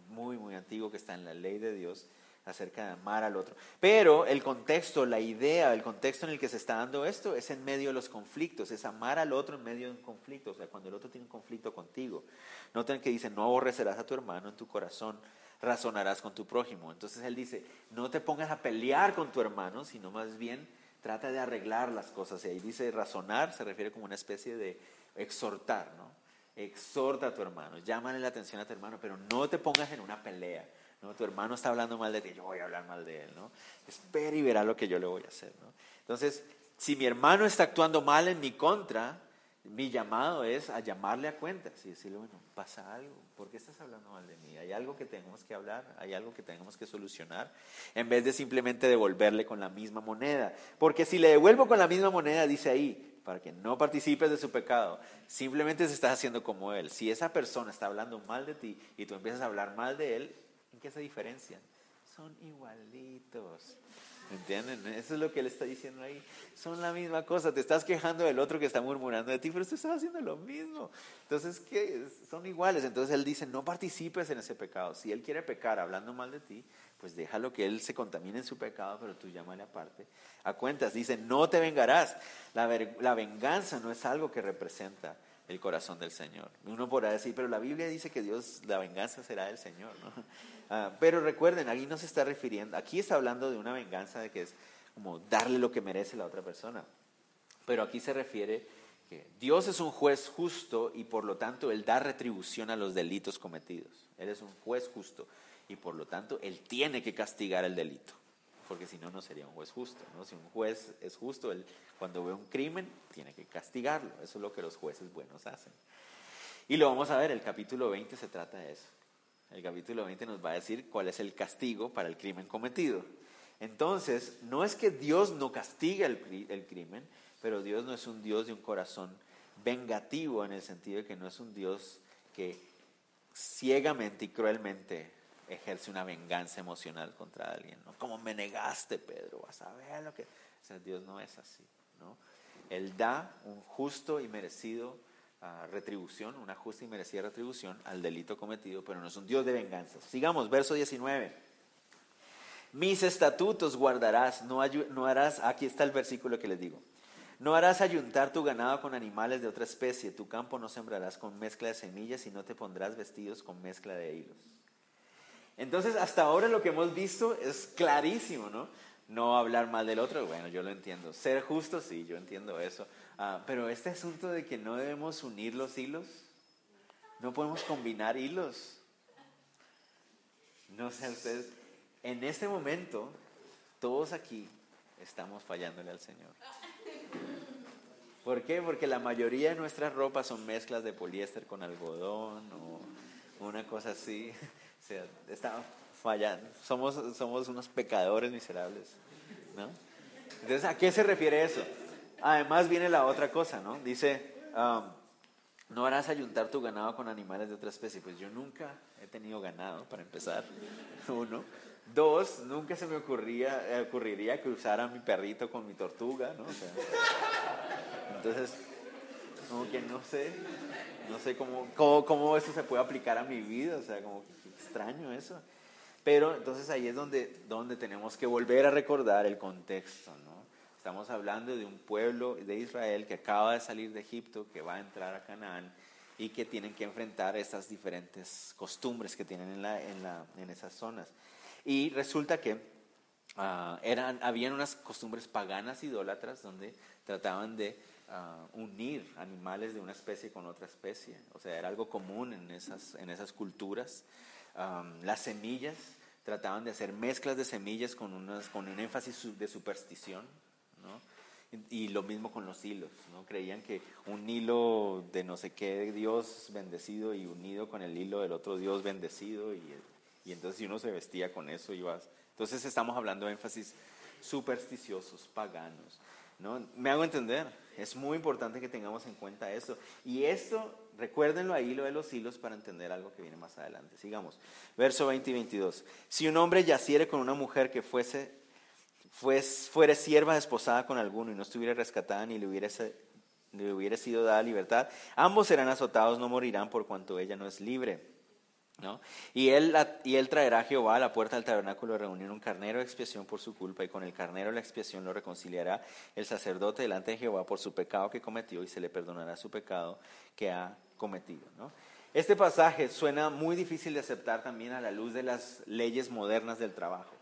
muy, muy antiguo que está en la ley de Dios acerca de amar al otro. Pero el contexto, la idea, el contexto en el que se está dando esto es en medio de los conflictos, es amar al otro en medio de un conflicto, o sea, cuando el otro tiene un conflicto contigo. Noten que dice, no aborrecerás a tu hermano en tu corazón, razonarás con tu prójimo. Entonces él dice, no te pongas a pelear con tu hermano, sino más bien trata de arreglar las cosas. Y ahí dice razonar, se refiere como una especie de exhortar, ¿no? Exhorta a tu hermano, llámale la atención a tu hermano, pero no te pongas en una pelea Tu hermano está hablando mal de ti, yo voy a hablar mal de él, ¿no? Espera y verá lo que yo le voy a hacer, ¿no? Entonces, si mi hermano está actuando mal en mi contra, mi llamado es a llamarle a cuentas y decirle, bueno, pasa algo, ¿por qué estás hablando mal de mí? Hay algo que tenemos que hablar, hay algo que tenemos que solucionar, en vez de simplemente devolverle con la misma moneda. Porque si le devuelvo con la misma moneda, dice ahí, para que no participes de su pecado, simplemente se estás haciendo como él. Si esa persona está hablando mal de ti y tú empiezas a hablar mal de él, qué se diferencian? Son igualitos. ¿Entienden? Eso es lo que él está diciendo ahí. Son la misma cosa. Te estás quejando del otro que está murmurando de ti, pero tú estás haciendo lo mismo. Entonces, ¿qué? Son iguales. Entonces él dice, no participes en ese pecado. Si él quiere pecar hablando mal de ti, pues déjalo que él se contamine en su pecado, pero tú llámale aparte a cuentas. Dice, no te vengarás. La, la venganza no es algo que representa el corazón del Señor. Uno podrá decir, pero la Biblia dice que Dios, la venganza será del Señor. ¿no? Ah, pero recuerden, aquí no se está refiriendo, aquí está hablando de una venganza de que es como darle lo que merece la otra persona. Pero aquí se refiere que Dios es un juez justo y por lo tanto Él da retribución a los delitos cometidos. Él es un juez justo y por lo tanto Él tiene que castigar el delito. Porque si no, no sería un juez justo. ¿no? Si un juez es justo, él cuando ve un crimen tiene que castigarlo. Eso es lo que los jueces buenos hacen. Y lo vamos a ver, el capítulo 20 se trata de eso. El capítulo 20 nos va a decir cuál es el castigo para el crimen cometido. Entonces, no es que Dios no castiga el, crimen, pero Dios no es un Dios de un corazón vengativo en el sentido de que no es un Dios que ciegamente y cruelmente ejerce una venganza emocional contra alguien. ¿no? Como me negaste, Pedro, vas a ver lo que... O sea, Dios no es así. ¿no? Él da un justo y merecido retribución, una justa y merecida retribución al delito cometido, pero no es un Dios de venganza. Sigamos, verso 19. Mis estatutos guardarás, no, no harás, aquí está el versículo que les digo. No harás ayuntar tu ganado con animales de otra especie, tu campo no sembrarás con mezcla de semillas y no te pondrás vestidos con mezcla de hilos. Entonces, hasta ahora lo que hemos visto es clarísimo, ¿no? No hablar mal del otro, bueno, yo lo entiendo. Ser justo, sí, yo entiendo eso. Ah, pero este asunto de que no debemos unir los hilos, no podemos combinar hilos. No sé ustedes, en este momento, todos aquí estamos fallándole al Señor. ¿Por qué? Porque la mayoría de nuestras ropas son mezclas de poliéster con algodón o una cosa así. *laughs* O sea, estamos fallando. Somos, somos unos pecadores miserables. ¿no? Entonces, ¿a qué se refiere eso? Además viene la otra cosa, ¿no? Dice, um, no harás ayuntar tu ganado con animales de otra especie. Pues yo nunca he tenido ganado, para empezar. *laughs* Uno. Dos, nunca se me ocurría, ocurriría que usara mi perrito con mi tortuga, ¿no? entonces, como que no sé, no sé cómo, cómo, cómo, eso se puede aplicar a mi vida, o sea, como extraño eso. Pero entonces ahí es donde, donde tenemos que volver a recordar el contexto, ¿no? Estamos hablando de un pueblo de Israel que acaba de salir de Egipto, que va a entrar a Canaán y que tienen que enfrentar estas diferentes costumbres que tienen en, la, en, la, en esas zonas. Y resulta que uh, eran, habían unas costumbres paganas idólatras donde trataban de uh, unir animales de una especie con otra especie. O sea, era algo común en esas, en esas culturas. Um, las semillas, trataban de hacer mezclas de semillas con, unas, con un énfasis de superstición, Y lo mismo con los hilos, ¿no? Creían que un hilo de no sé qué Dios bendecido y unido con el hilo del otro Dios bendecido y, y entonces si uno se vestía con eso ibas... Entonces estamos hablando de énfasis supersticiosos, paganos, ¿no? Me hago entender, es muy importante que tengamos en cuenta eso. Y esto Recuérdenlo ahí lo de los hilos para entender algo que viene más adelante. Sigamos. Verso 20 y 22. Si un hombre yaciere con una mujer que fuese, fuere sierva desposada con alguno y no estuviera rescatada ni le hubiese, le hubiera sido dada libertad, ambos serán azotados, no morirán por cuanto ella no es libre. Y, él, y él traerá a Jehová a la puerta del tabernáculo de reunir un carnero de expiación por su culpa, y con el carnero la expiación lo reconciliará el sacerdote delante de Jehová por su pecado que cometió, y se le perdonará su pecado que ha cometido. Este pasaje suena muy difícil de aceptar también a la luz de las leyes modernas del trabajo.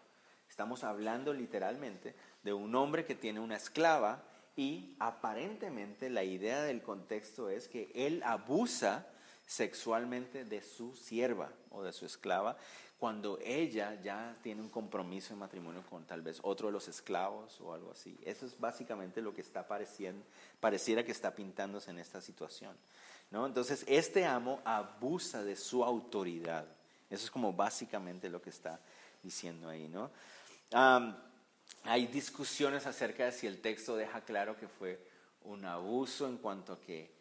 Estamos hablando literalmente de un hombre que tiene una esclava y aparentemente la idea del contexto es que él abusa sexualmente de su sierva o de su esclava cuando ella ya tiene un compromiso de matrimonio con tal vez otro de los esclavos o algo así. Eso es básicamente lo que está pareciendo, pareciera que está pintándose en esta situación. ¿no? Entonces, este amo abusa de su autoridad. Eso es como básicamente lo que está diciendo ahí. ¿no? Hay discusiones acerca de si el texto deja claro que fue un abuso en cuanto a que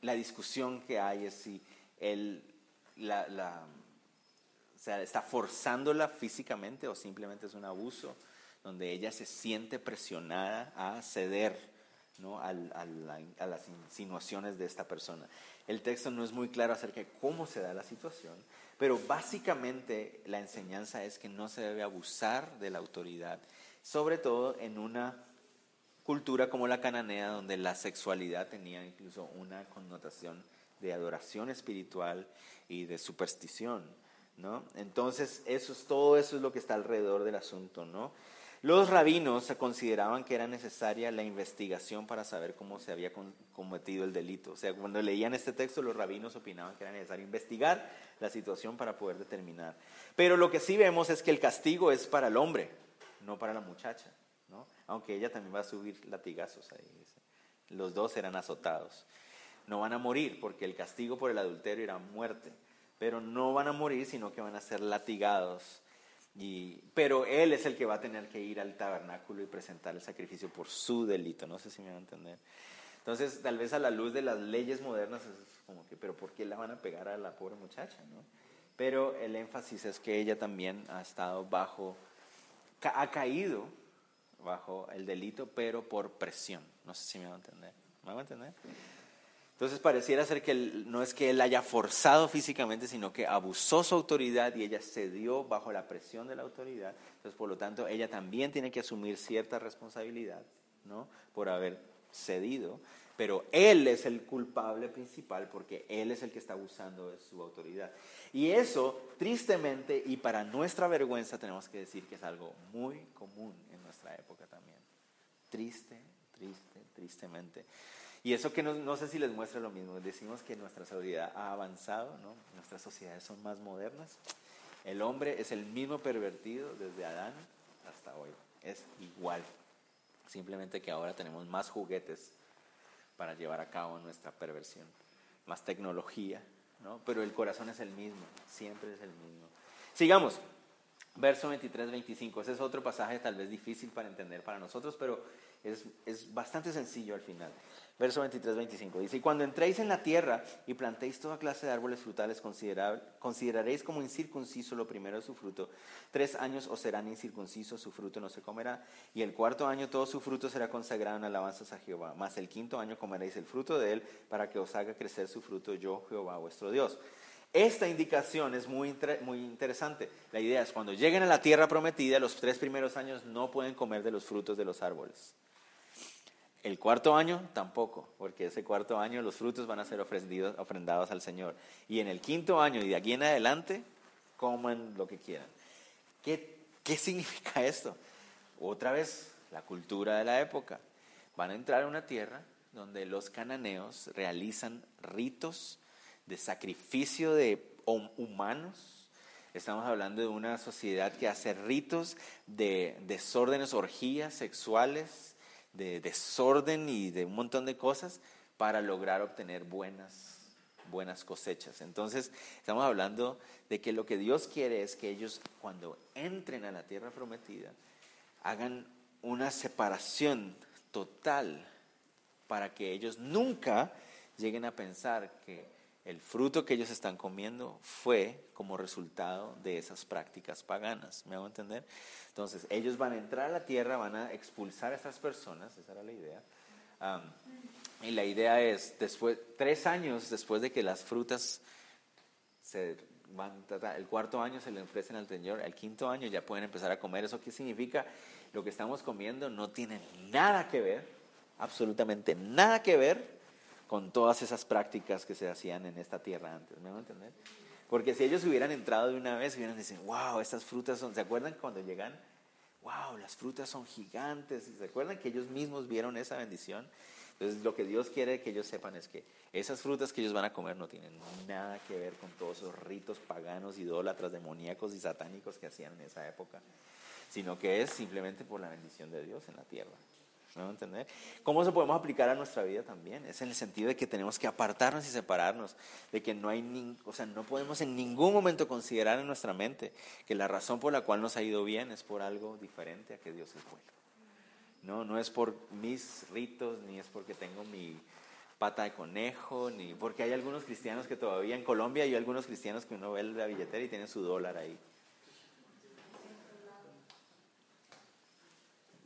la discusión que hay es si él la, está forzándola físicamente o simplemente es un abuso donde ella se siente presionada a ceder ¿no? a, las insinuaciones de esta persona. El texto no es muy claro acerca de cómo se da la situación, pero básicamente la enseñanza es que no se debe abusar de la autoridad, sobre todo en una cultura como la cananea, donde la sexualidad tenía incluso una connotación de adoración espiritual y de superstición, ¿no? Entonces, eso es, todo eso es lo que está alrededor del asunto, ¿no? Los rabinos consideraban que era necesaria la investigación para saber cómo se había cometido el delito. O sea, cuando leían este texto, los rabinos opinaban que era necesario investigar la situación para poder determinar. Pero lo que sí vemos es que el castigo es para el hombre, no para la muchacha aunque ella también va a subir latigazos ahí. Los dos serán azotados. No van a morir porque el castigo por el adulterio era muerte, pero no van a morir sino que van a ser latigados. Y, pero él es el que va a tener que ir al tabernáculo y presentar el sacrificio por su delito. No sé si me van a entender. Entonces, tal vez a la luz de las leyes modernas es como que, pero ¿por qué la van a pegar a la pobre muchacha? ¿no? Pero el énfasis es que ella también ha estado bajo, ha caído bajo el delito, pero por presión. No sé si me va a entender. ¿Me va a entender? Entonces pareciera ser que no es que él haya forzado físicamente, sino que abusó su autoridad y ella cedió bajo la presión de la autoridad. Entonces, por lo tanto, ella también tiene que asumir cierta responsabilidad, ¿no? Por haber cedido. pero él es el culpable principal porque él es el que está abusando de su autoridad. Y eso, tristemente y para nuestra vergüenza, tenemos que decir que es algo muy común en nuestra época también. Triste, triste, tristemente. Y eso que no, no, sé si les muestra lo mismo. Decimos que nuestra sociedad ha avanzado, ¿no? Nuestras sociedades son más modernas. El hombre es el mismo pervertido desde Adán hasta hoy. Es igual. Simplemente que ahora tenemos más juguetes para llevar a cabo nuestra perversión. Más tecnología, ¿no? Pero el corazón es el mismo. Siempre es el mismo. Sigamos. Verso 23, 25. Ese es otro pasaje tal vez difícil para entender para nosotros, pero es, bastante sencillo al final. Verso 23, 25 dice, y cuando entréis en la tierra y plantéis toda clase de árboles frutales, consideraréis como incircunciso lo primero de su fruto. Tres años os serán incircuncisos, su fruto no se comerá. Y el cuarto año todo su fruto será consagrado en alabanzas a Jehová. Mas el quinto año comeréis el fruto de él para que os haga crecer su fruto yo, Jehová, vuestro Dios. Esta indicación es muy, muy interesante. La idea es cuando lleguen a la tierra prometida, los tres primeros años no pueden comer de los frutos de los árboles. El cuarto año tampoco, porque ese cuarto año los frutos van a ser ofrendados al Señor. Y en el quinto año y de aquí en adelante, coman lo que quieran. ¿Qué, ¿Qué significa esto? Otra vez, la cultura de la época. Van a entrar a una tierra donde los cananeos realizan ritos de sacrificio de humanos. Estamos hablando de una sociedad que hace ritos de desórdenes, orgías sexuales, de desorden y de un montón de cosas para lograr obtener buenas, buenas cosechas. Entonces, estamos hablando de que lo que Dios quiere es que ellos cuando entren a la tierra prometida hagan una separación total para que ellos nunca lleguen a pensar que el fruto que ellos están comiendo fue como resultado de esas prácticas paganas. ¿Me hago entender? Entonces, ellos van a entrar a la tierra, van a expulsar a estas personas, esa era la idea. y la idea es, después, tres años después de que las frutas se van, el cuarto año se le ofrecen al Señor, el quinto año ya pueden empezar a comer. ¿Eso qué significa? Lo que estamos comiendo no tiene nada que ver, absolutamente nada que ver con todas esas prácticas que se hacían en esta tierra antes. ¿Me van a entender? Porque si ellos hubieran entrado de una vez, hubieran dicho, wow, estas frutas son, ¿se acuerdan cuando llegan? Wow, las frutas son gigantes. ¿Se acuerdan que ellos mismos vieron esa bendición? Entonces lo que Dios quiere que ellos sepan es que esas frutas que ellos van a comer no tienen nada que ver con todos esos ritos paganos, idólatras, demoníacos y satánicos que hacían en esa época, sino que es simplemente por la bendición de Dios en la tierra. ¿Me entender? ¿Cómo se podemos aplicar a nuestra vida también? Es en el sentido de que tenemos que apartarnos y separarnos, de que no hay, o sea, no podemos en ningún momento considerar en nuestra mente que la razón por la cual nos ha ido bien es por algo diferente a que Dios es bueno. No, no es por mis ritos, ni es porque tengo mi pata de conejo, ni porque hay algunos cristianos que todavía en Colombia hay algunos cristianos que uno ve la billetera y tienen su dólar ahí.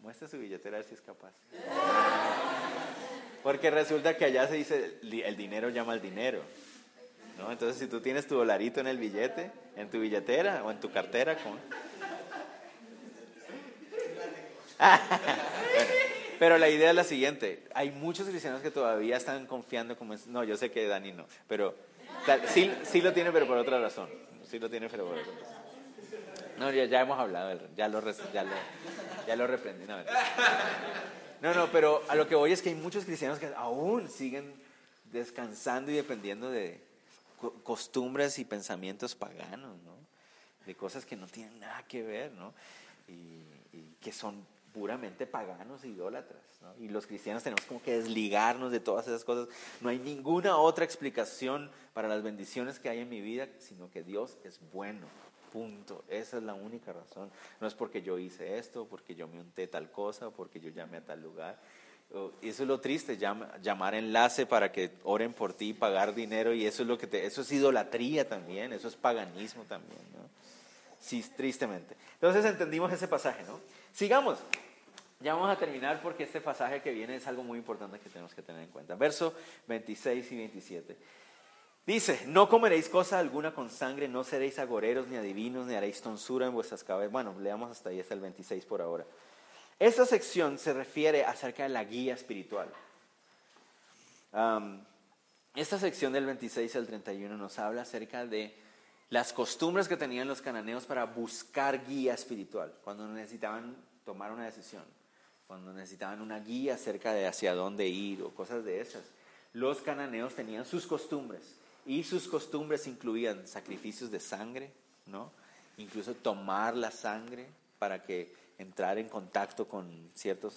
Muestra su billetera a ver si es capaz. Porque resulta que allá se dice, el dinero llama al dinero. ¿no? Entonces, si tú tienes tu dolarito en el billete, en tu billetera o en tu cartera, ¿cómo? *laughs* pero la idea es la siguiente. Hay muchos cristianos que todavía están confiando como. No, yo sé que Dani no, pero sí, sí lo tiene, pero por otra razón. Sí lo tiene, pero por otra razón. No, ya, ya hemos hablado, ya lo, ya lo, ya lo reprendí. No, no, pero a lo que voy es que hay muchos cristianos que aún siguen descansando y dependiendo de costumbres y pensamientos paganos, ¿no? De cosas que no tienen nada que ver, ¿no? Y, que son puramente paganos e idólatras, ¿no? Y los cristianos tenemos como que desligarnos de todas esas cosas. No hay ninguna otra explicación para las bendiciones que hay en mi vida, sino que Dios es bueno. Punto. Esa es la única razón. No es porque yo hice esto, porque yo me unté tal cosa, porque yo llamé a tal lugar. Eso es lo triste, llamar enlace para que oren por ti, pagar dinero, y eso es lo que te, eso es idolatría también, eso es paganismo también, ¿no? Sí, tristemente. Entonces entendimos ese pasaje, ¿no? Sigamos. Ya vamos a terminar porque este pasaje que viene es algo muy importante que tenemos que tener en cuenta. Verso 26 y 27. Dice, no comeréis cosa alguna con sangre, no seréis agoreros, ni adivinos, ni haréis tonsura en vuestras cabezas. Bueno, leamos hasta ahí, hasta el 26 por ahora. Esta sección se refiere acerca de la guía espiritual. esta sección del 26 al 31 nos habla acerca de las costumbres que tenían los cananeos para buscar guía espiritual, cuando necesitaban tomar una decisión, cuando necesitaban una guía acerca de hacia dónde ir o cosas de esas. Los cananeos tenían sus costumbres y sus costumbres incluían sacrificios de sangre, ¿no? Incluso tomar la sangre para que entrar en contacto con ciertos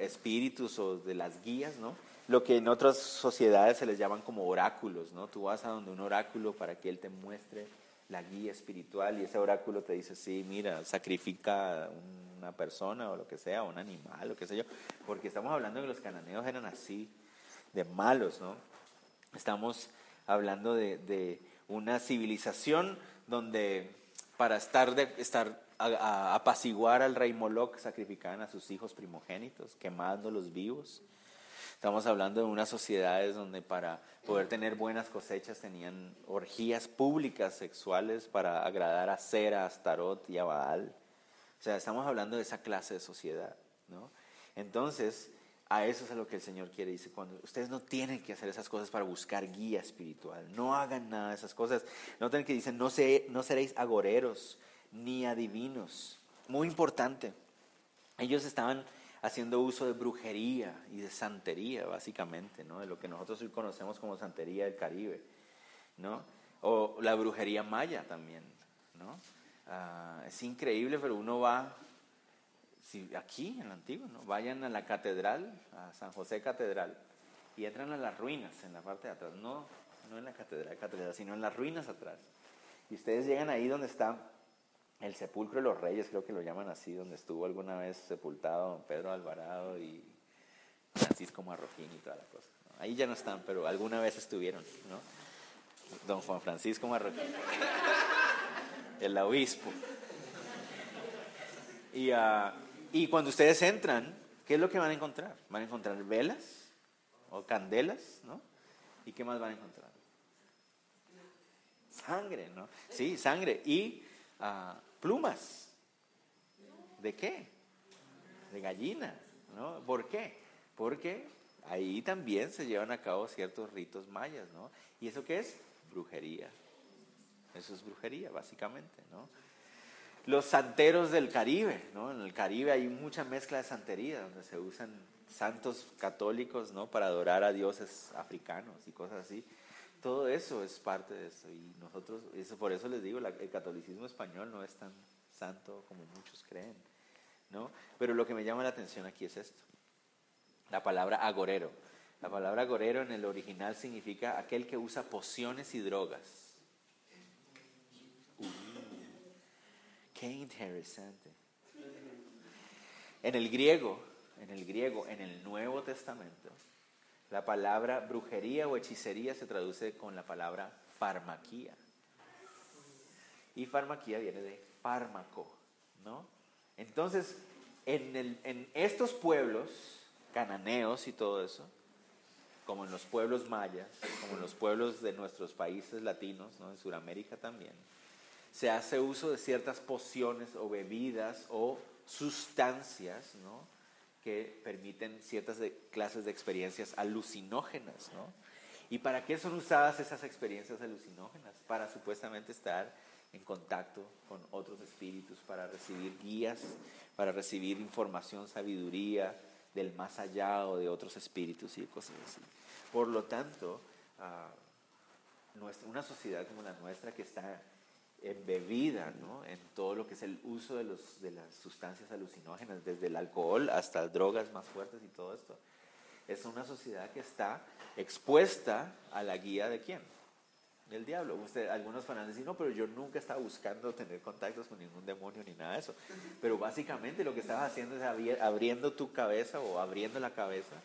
espíritus o de las guías, ¿no? Lo que en otras sociedades se les llaman como oráculos, ¿no? Tú vas a donde un oráculo para que él te muestre la guía espiritual y ese oráculo te dice, sí, mira, sacrifica una persona o lo que sea, un animal, lo que sea yo, porque estamos hablando de que los cananeos eran así, de malos, ¿no? Estamos hablando de, de una civilización donde para estar, de, estar a, apaciguar al rey Moloch sacrificaban a sus hijos primogénitos, quemándolos vivos. Estamos hablando de unas sociedades donde para poder tener buenas cosechas tenían orgías públicas sexuales para agradar a Sera, a y a Baal. O sea, estamos hablando de esa clase de sociedad, ¿no? Entonces, a eso es a lo que el Señor quiere. Dice, cuando ustedes no tienen que hacer esas cosas para buscar guía espiritual, no hagan nada de esas cosas. No tienen que dicen, no, no seréis agoreros ni adivinos. Muy importante. Ellos estaban haciendo uso de brujería y de santería, básicamente, ¿no? De lo que nosotros hoy conocemos como santería del Caribe, ¿no? O la brujería maya también, ¿no? Ah, es increíble, pero uno va, si, aquí en la antigua, ¿no? Vayan a la catedral, a San José Catedral, y entran a las ruinas en la parte de atrás, no, no en la catedral, catedral, sino en las ruinas atrás. Y ustedes llegan ahí donde está el sepulcro de los reyes, creo que lo llaman así, donde estuvo alguna vez sepultado don Pedro Alvarado y Francisco Marroquín y toda la cosa. Ahí ya no están, pero alguna vez estuvieron, ¿no? Don Juan Francisco Marroquín, el obispo. Y, uh, y cuando ustedes entran, ¿qué es lo que van a encontrar? Van a encontrar velas o candelas, ¿no? ¿Y qué más van a encontrar? Sangre, ¿no? Sí, sangre. Y uh, plumas. ¿De qué? De gallina, ¿no? ¿Por qué? Porque ahí también se llevan a cabo ciertos ritos mayas, ¿no? ¿Y eso qué es? Brujería. Eso es brujería, básicamente, ¿no? Los santeros del Caribe, ¿no? En el Caribe hay mucha mezcla de santería, donde se usan santos católicos, ¿no? Para adorar a dioses africanos y cosas así. Todo eso es parte de eso y nosotros, eso, por eso les digo, el catolicismo español no es tan santo como muchos creen, ¿no? Pero lo que me llama la atención aquí es esto, la palabra agorero. La palabra agorero en el original significa aquel que usa pociones y drogas. Qué interesante. En el griego, en el griego, en el Nuevo Testamento, la palabra brujería o hechicería se traduce con la palabra farmaquía. Y farmaquía viene de fármaco, ¿no? Entonces, en, estos pueblos cananeos y todo eso, como en los pueblos mayas, como en los pueblos de nuestros países latinos, ¿no? en Sudamérica también, se hace uso de ciertas pociones o bebidas o sustancias, ¿no? que permiten ciertas clases de experiencias alucinógenas, ¿no? ¿Y para qué son usadas esas experiencias alucinógenas? Para supuestamente estar en contacto con otros espíritus, para recibir guías, para recibir información, sabiduría del más allá o de otros espíritus y cosas así. Por lo tanto, ah, una sociedad como la nuestra que está embebida ¿no? en todo lo que es el uso de, los, de las sustancias alucinógenas, desde el alcohol hasta drogas más fuertes y todo esto. Es una sociedad que está expuesta a la guía de quién? Del diablo. Usted, algunos a decir, no, pero yo nunca estaba buscando tener contactos con ningún demonio ni nada de eso. Pero básicamente lo que estabas haciendo es abriendo tu cabeza o abriendo la cabeza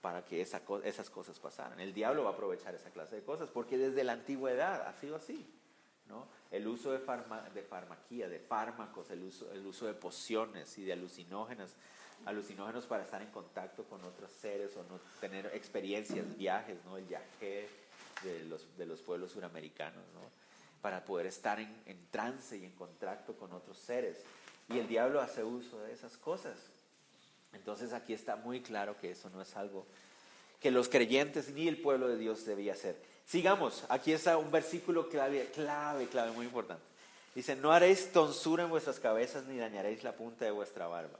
para que esa, esas cosas pasaran. El diablo va a aprovechar esa clase de cosas porque desde la antigüedad ha sido así. ¿no? El uso de, de farmaquía, de fármacos, el uso, el uso de pociones y de alucinógenos, alucinógenos para estar en contacto con otros seres o no tener experiencias, viajes, ¿no? El viaje de los, de los pueblos suramericanos, ¿no? Para poder estar en, en trance y en contacto con otros seres. Y el diablo hace uso de esas cosas. Entonces aquí está muy claro que eso no es algo que los creyentes ni el pueblo de Dios debía hacer. Sigamos, aquí está un versículo clave, clave, clave, muy importante. Dice, no haréis tonsura en vuestras cabezas ni dañaréis la punta de vuestra barba.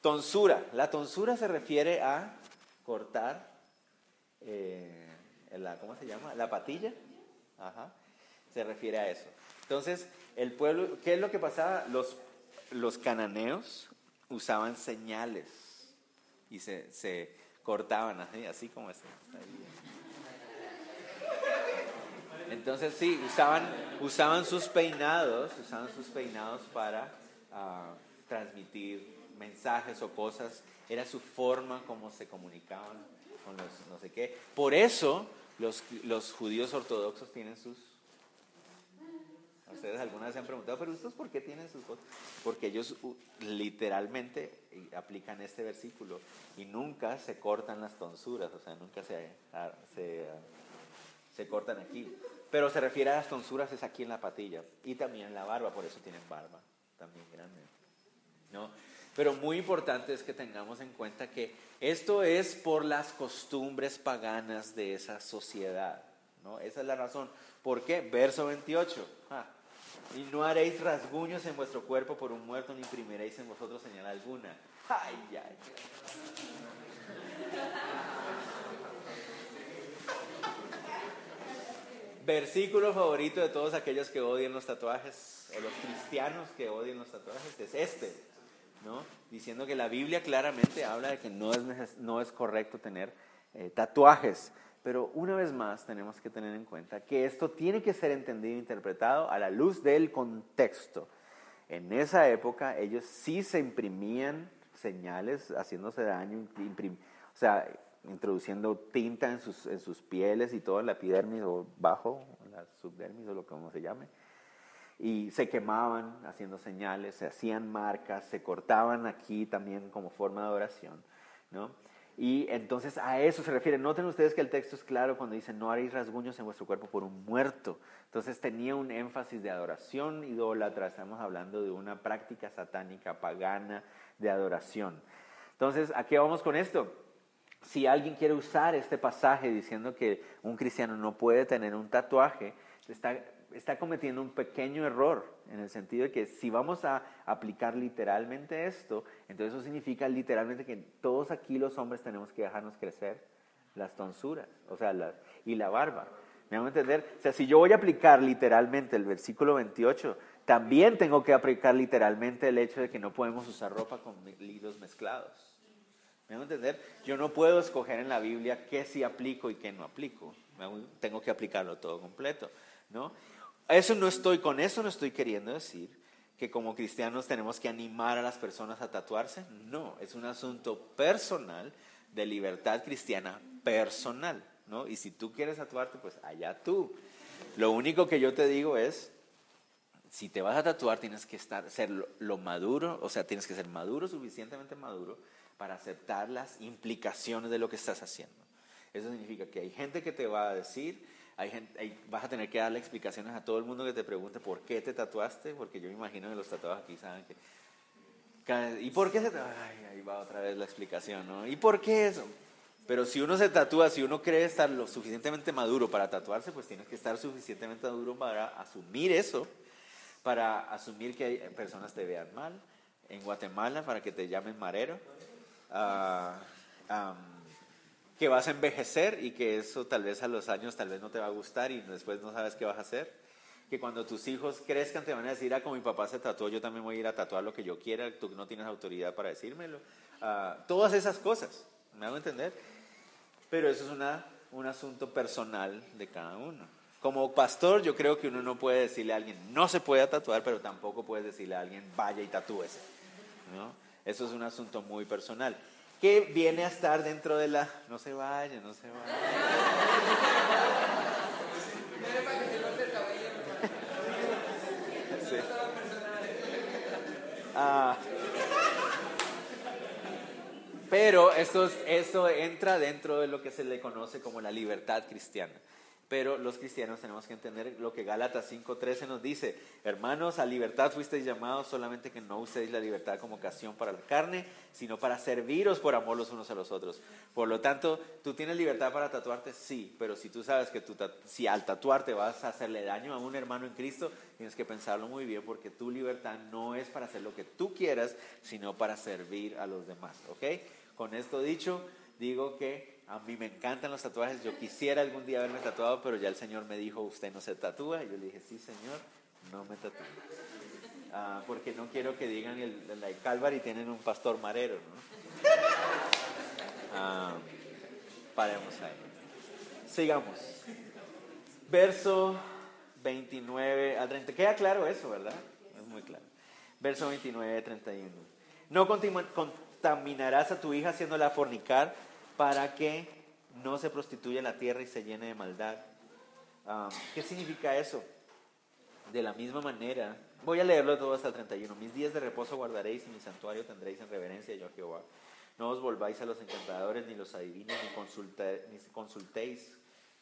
Tonsura, la tonsura se refiere a cortar, eh, la, ¿cómo se llama? La patilla, Ajá. se refiere a eso. Entonces, el pueblo, ¿qué es lo que pasaba? Los, los cananeos usaban señales y se, se cortaban así, así como este. Entonces sí, usaban, usaban sus peinados, usaban sus peinados para ah, transmitir mensajes o cosas. Era su forma como se comunicaban con los no sé qué. Por eso los, los judíos ortodoxos tienen sus... Ustedes alguna vez se han preguntado, pero ¿estos por qué tienen sus cosas? Porque ellos literalmente aplican este versículo y nunca se cortan las tonsuras, o sea, nunca se, ah, se, ah, se cortan aquí. Pero se refiere a las tonsuras es aquí en la patilla y también en la barba, por eso tienen barba también grande. ¿no? Pero muy importante es que tengamos en cuenta que esto es por las costumbres paganas de esa sociedad. ¿no? Esa es la razón. ¿Por qué? Verso 28. y no haréis rasguños en vuestro cuerpo por un muerto, ni imprimiréis en vosotros señal alguna. Ay, ay. Versículo favorito de todos aquellos que odian los tatuajes, o los cristianos que odian los tatuajes, es este, ¿no? Diciendo que la Biblia claramente habla de que no es, no es correcto tener eh, tatuajes. Pero una vez más tenemos que tener en cuenta que esto tiene que ser entendido e interpretado a la luz del contexto. En esa época ellos sí se imprimían señales haciéndose daño, o sea, introduciendo tinta en sus, en sus pieles y todo, la epidermis o bajo, la subdermis o lo que como se llame. Y se quemaban haciendo señales, se hacían marcas, se cortaban aquí también como forma de adoración, ¿no? Y entonces a eso se refiere. Noten ustedes que el texto es claro cuando dice no haréis rasguños en vuestro cuerpo por un muerto. Entonces tenía un énfasis de adoración idólatra, estamos hablando de una práctica satánica pagana de adoración. Entonces, ¿a qué vamos con esto? Si alguien quiere usar este pasaje diciendo que un cristiano no puede tener un tatuaje, está, está cometiendo un pequeño error, en el sentido de que si vamos a aplicar literalmente esto, entonces eso significa literalmente que todos aquí los hombres tenemos que dejarnos crecer las tonsuras, o sea, y la barba. ¿Me hago entender? O sea, si yo voy a aplicar literalmente el versículo 28, también tengo que aplicar literalmente el hecho de que no podemos usar ropa con hilos mezclados. ¿Me entender? Yo no puedo escoger en la Biblia qué sí aplico y qué no aplico. Tengo que aplicarlo todo completo, ¿no? Eso no estoy, con eso no estoy queriendo decir que como cristianos tenemos que animar a las personas a tatuarse. No, es un asunto personal de libertad cristiana personal, ¿no? Y si tú quieres tatuarte, pues allá tú. Lo único que yo te digo es, si te vas a tatuar tienes que estar, ser lo maduro, o sea, tienes que ser maduro, suficientemente maduro, para aceptar las implicaciones de lo que estás haciendo. Eso significa que hay gente que te va a decir, hay gente, vas a tener que darle explicaciones a todo el mundo que te pregunte por qué te tatuaste, porque yo me imagino que los tatuados aquí saben que... ¿Y por qué se Ay, ahí va otra vez la explicación, ¿no? ¿Y por qué eso? Pero si uno se tatúa, si uno cree estar lo suficientemente maduro para tatuarse, pues tienes que estar suficientemente maduro para asumir eso, para asumir que hay personas te vean mal en Guatemala, para que te llamen marero que vas a envejecer y que eso tal vez a los años tal vez no te va a gustar y después no sabes qué vas a hacer. Que cuando tus hijos crezcan te van a decir, ah, como mi papá se tatuó, yo también voy a ir a tatuar lo que yo quiera, tú no tienes autoridad para decírmelo. Ah, todas esas cosas, ¿me hago entender? Pero eso es una, un asunto personal de cada uno. Como pastor, yo creo que uno no puede decirle a alguien, no se puede tatuar, pero tampoco puedes decirle a alguien, vaya y tatúese. ¿no? Eso es un asunto muy personal. ¿Qué viene a estar dentro de la... No se vaya, no se vaya. Ah. pero esto, esto entra dentro de lo que se le conoce como la libertad cristiana. Pero los cristianos tenemos que entender lo que Gálatas 5:13 nos dice, hermanos, a libertad fuisteis llamados, solamente que no uséis la libertad como ocasión para la carne, sino para serviros por amor los unos a los otros. Por lo tanto, ¿tú tienes libertad para tatuarte? Sí, pero si tú sabes que tú, si al tatuarte vas a hacerle daño a un hermano en Cristo, tienes que pensarlo muy bien porque tu libertad no es para hacer lo que tú quieras, sino para servir a los demás, ¿ok? Con esto dicho, digo que a mí me encantan los tatuajes. Yo quisiera algún día haberme tatuado, pero ya el Señor me dijo, usted no se tatúa. Y yo le dije, sí, Señor, no me tatúo. Ah, porque no quiero que digan el, el Calvary tienen un pastor marero. ¿no? Ah, paremos ahí. Sigamos. Verso 29 al 30. Queda claro eso, ¿verdad? Es muy claro. Verso 29 31. No contaminarás a tu hija haciéndola fornicar para que no se prostituya la tierra y se llene de maldad. Ah, ¿Qué significa eso? De la misma manera, voy a leerlo todo hasta el 31. Mis días de reposo guardaréis y mi santuario tendréis en reverencia yo Jehová. No os volváis a los encantadores ni los adivinos ni, ni consultéis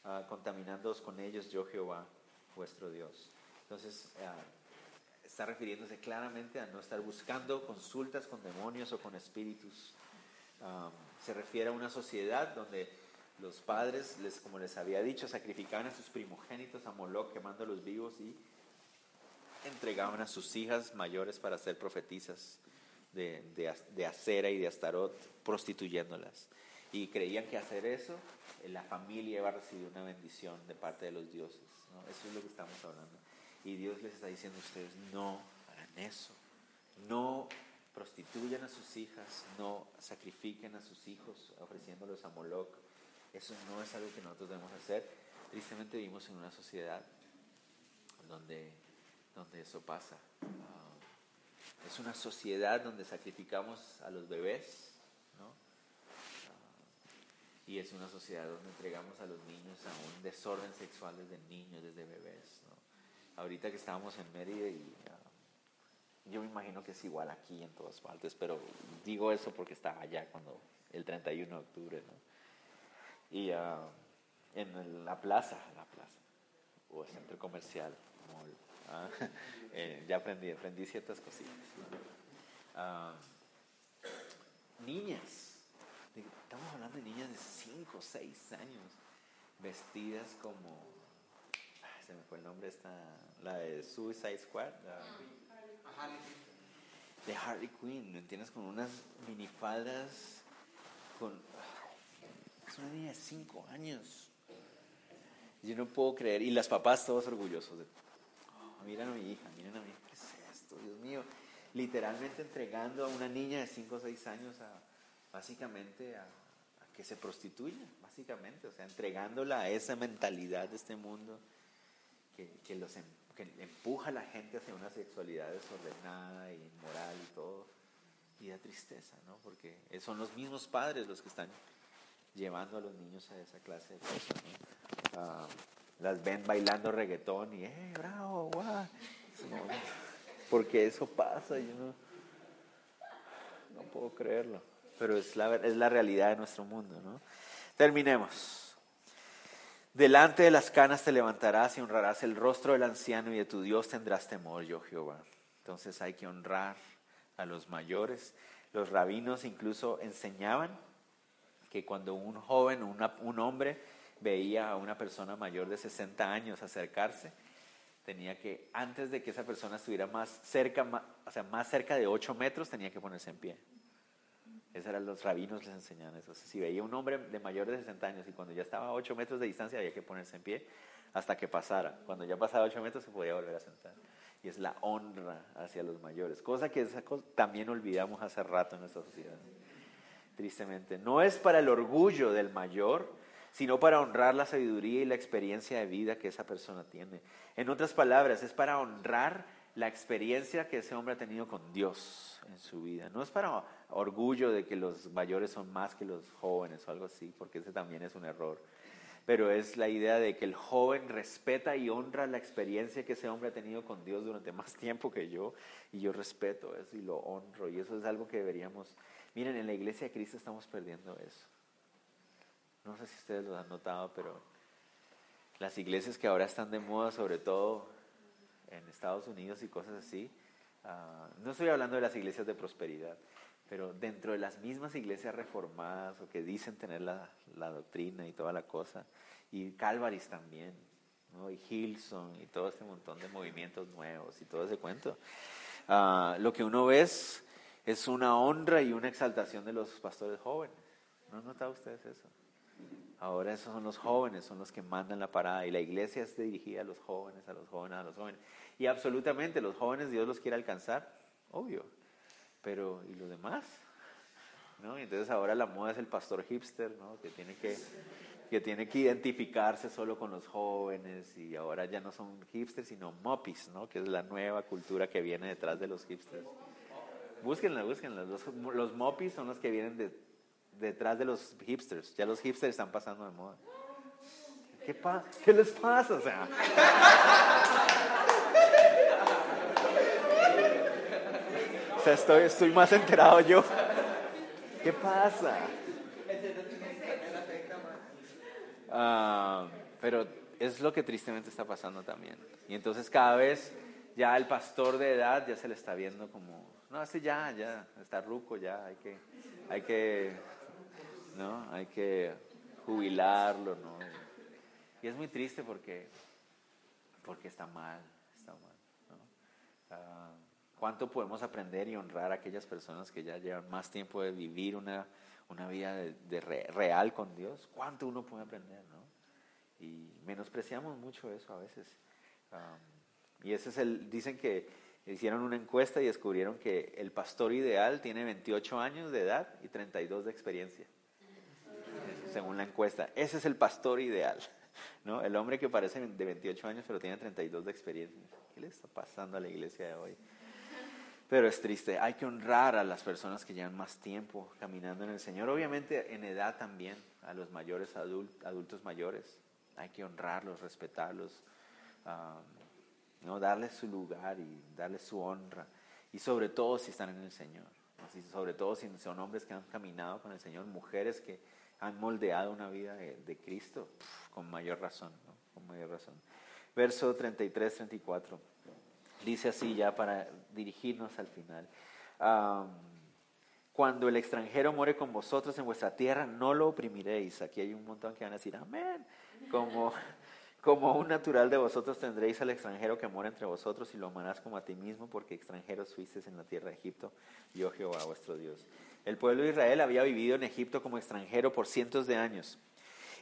uh, contaminándoos con ellos yo Jehová, vuestro Dios. Entonces, ah, está refiriéndose claramente a no estar buscando consultas con demonios o con espíritus se refiere a una sociedad donde los padres, les, como les había dicho, sacrificaban a sus primogénitos a Moloch quemándolos vivos y entregaban a sus hijas mayores para ser profetizas de, de, acera y de astarot, prostituyéndolas. Y creían que hacer eso, eh, la familia iba a recibir una bendición de parte de los dioses. Eso es lo que estamos hablando. Y Dios les está diciendo a ustedes, no hagan eso. No prostituyan a sus hijas, no sacrifiquen a sus hijos ofreciéndolos a Moloch. Eso no es algo que nosotros debemos hacer. Tristemente vivimos en una sociedad donde, donde eso pasa. Ah, es una sociedad donde sacrificamos a los bebés, ¿no? Ah, y es una sociedad donde entregamos a los niños a un desorden sexual desde niños, desde bebés. Ahorita que estábamos en Mérida y yo me imagino que es igual aquí en todas partes, pero digo eso porque estaba allá cuando el 31 de octubre, ¿no? Y uh, en la plaza, la plaza, o el centro comercial, mall, ¿ah? *laughs* eh, ya aprendí, aprendí ciertas cositas. Uh, niñas, estamos hablando de niñas de 5 o 6 años, vestidas como, se me fue el nombre, esta, la de Suicide Squad. La, de Harley Quinn, ¿me entiendes? Con unas minifaldas, con... Es una niña de 5 años. Yo no puedo creer, y las papás todos orgullosos de... Oh, miren a mi hija, miren a mi hija, ¿qué es esto? Dios mío. Literalmente entregando a una niña de 5 o 6 años a, básicamente, a, que se prostituya, básicamente, o sea, entregándola a esa mentalidad de este mundo que, los em, que empuja a la gente hacia una sexualidad desordenada y inmoral y todo. Y da tristeza, ¿no? Porque son los mismos padres los que están llevando a los niños a esa clase de cosas, ah, las ven bailando reggaetón y, ¡eh, bravo, guau! porque eso pasa, yo no, no puedo creerlo. Pero es la, es la realidad de nuestro mundo, ¿no? Terminemos. Delante de las canas te levantarás y honrarás el rostro del anciano y de tu Dios tendrás temor, yo Jehová. Entonces hay que honrar a los mayores. Los rabinos incluso enseñaban que cuando un joven, un hombre, veía a una persona mayor de 60 años acercarse, tenía que, antes de que esa persona estuviera más cerca, o sea, más cerca de 8 metros, tenía que ponerse en pie. Esos eran los rabinos les enseñaban eso. Si veía un hombre de mayor de 60 años y cuando ya estaba a 8 metros de distancia había que ponerse en pie hasta que pasara. Cuando ya pasaba 8 metros se podía volver a sentar. Y es la honra hacia los mayores, cosa que también olvidamos hace rato en nuestra sociedad. Tristemente. No es para el orgullo del mayor, sino para honrar la sabiduría y la experiencia de vida que esa persona tiene. En otras palabras, es para honrar la experiencia que ese hombre ha tenido con Dios en su vida. No es para orgullo de que los mayores son más que los jóvenes o algo así, porque ese también es un error. Pero es la idea de que el joven respeta y honra la experiencia que ese hombre ha tenido con Dios durante *laughs* más tiempo que yo, y yo respeto eso y lo honro, y eso es algo que deberíamos... Miren, en la iglesia de Cristo estamos perdiendo eso. No sé si ustedes lo han notado, pero las iglesias que ahora están de moda, sobre todo en Estados Unidos y cosas así, ah, no estoy hablando de las iglesias de prosperidad, pero dentro de las mismas iglesias reformadas o que dicen tener la, la doctrina y toda la cosa, y Calvaris también, ¿no? y Hilson y todo este montón de movimientos nuevos y todo ese cuento, ah, lo que uno ve es una honra y una exaltación de los pastores jóvenes. ¿No han notado ustedes eso? Ahora esos son los jóvenes, son los que mandan la parada y la iglesia es dirigida a los jóvenes, a los jóvenes, a los jóvenes. Y absolutamente los jóvenes Dios los quiere alcanzar, obvio. Pero ¿y los demás? ¿No? entonces ahora la moda es el pastor hipster, ¿no? Que tiene que que tiene que identificarse solo con los jóvenes y ahora ya no son hipsters sino moppies, ¿no? Que es la nueva cultura que viene detrás de los hipsters. Búsquenla, búsquenla. Los, los moppies son los que vienen de, detrás de los hipsters. Ya los hipsters están pasando de moda. ¿Qué, pa ¿Qué les pasa? O sea. o sea, estoy, estoy más enterado yo. ¿Qué pasa? Ah, pero es lo que tristemente está pasando también. Y entonces cada vez ya el pastor de edad ya se le está viendo como, no, así ya, ya, está ruco, ya, hay que, hay que, ¿no? Hay que jubilarlo, ¿no? Y es muy triste porque, porque está mal, está mal, ¿no? ¿Cuánto podemos aprender y honrar a aquellas personas que ya llevan más tiempo de vivir una una vida de, real con Dios, ¿cuánto uno puede aprender? ¿no? Y menospreciamos mucho eso a veces. y ese es el, dicen que hicieron una encuesta y descubrieron que el pastor ideal tiene 28 años de edad y 32 de experiencia, según la encuesta. Ese es el pastor ideal, ¿no? El hombre que parece de 28 años pero tiene 32 de experiencia. ¿Qué le está pasando a la iglesia de hoy? Pero es triste, hay que honrar a las personas que llevan más tiempo caminando en el Señor. Obviamente en edad también, a los mayores, adultos mayores. Hay que honrarlos, respetarlos, ¿no? darles su lugar y darles su honra. Y sobre todo si están en el Señor. sobre todo si son hombres que han caminado con el Señor, mujeres que han moldeado una vida de, Cristo, con mayor razón, con mayor razón. Verso 33, 34. Dice así ya para dirigirnos al final. cuando el extranjero muere con vosotros en vuestra tierra, no lo oprimiréis. Aquí hay un montón que van a decir, amén. Como, como un natural de vosotros tendréis al extranjero que mora entre vosotros y lo amarás como a ti mismo, porque extranjeros fuisteis en la tierra de Egipto, yo Jehová vuestro Dios. El pueblo de Israel había vivido en Egipto como extranjero por cientos de años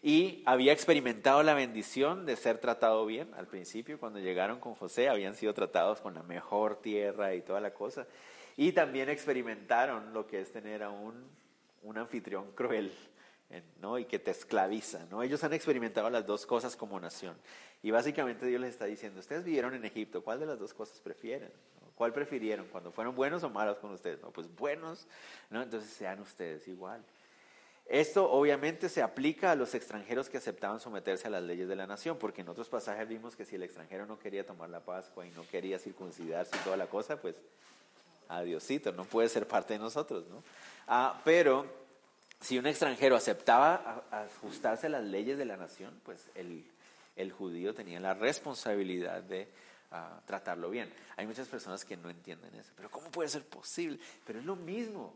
y había experimentado la bendición de ser tratado bien. Al principio, cuando llegaron con José, habían sido tratados con la mejor tierra y toda la cosa. Y también experimentaron lo que es tener a un, un anfitrión cruel. ¿No? y que te esclaviza. ¿no? Ellos han experimentado las dos cosas como nación. Y básicamente Dios les está diciendo, ustedes vivieron en Egipto, ¿cuál de las dos cosas prefieren? ¿Cuál prefirieron? ¿Cuando fueron buenos o malos con ustedes? No, pues buenos, ¿no? entonces sean ustedes igual. Esto obviamente se aplica a los extranjeros que aceptaban someterse a las leyes de la nación, porque en otros pasajes vimos que si el extranjero no quería tomar la Pascua y no quería circuncidarse y toda la cosa, pues adiosito, no puede ser parte de nosotros, ¿no? Ah, pero si un extranjero aceptaba ajustarse a las leyes de la nación, pues el, judío tenía la responsabilidad de ah, tratarlo bien. Hay muchas personas que no entienden eso, pero ¿cómo puede ser posible? Pero es lo mismo.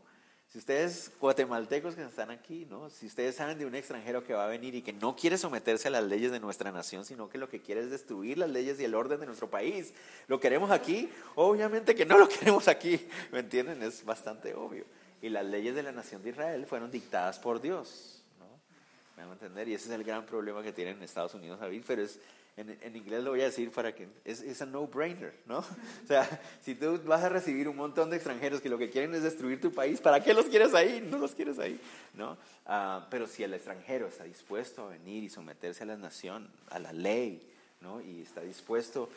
Si ustedes, guatemaltecos que están aquí, ¿no? Si ustedes saben de un extranjero que va a venir y que no quiere someterse a las leyes de nuestra nación, sino que lo que quiere es destruir las leyes y el orden de nuestro país, ¿lo queremos aquí? Obviamente que no lo *laughs* queremos aquí, ¿me entienden? Es bastante obvio. Y las leyes de la nación de Israel fueron dictadas por Dios, ¿no? ¿Me van a entender? Y ese es el gran problema que tienen en Estados Unidos, David, pero es en, inglés lo voy a decir para que es, es no-brainer, ¿no? *laughs* O sea, si tú vas a recibir un montón de extranjeros que lo que quieren es destruir tu país, ¿para qué los quieres ahí? No los quieres ahí, ¿no? Ah, pero si el extranjero está dispuesto a venir y someterse a la nación, a la ley, ¿no? Y está dispuesto,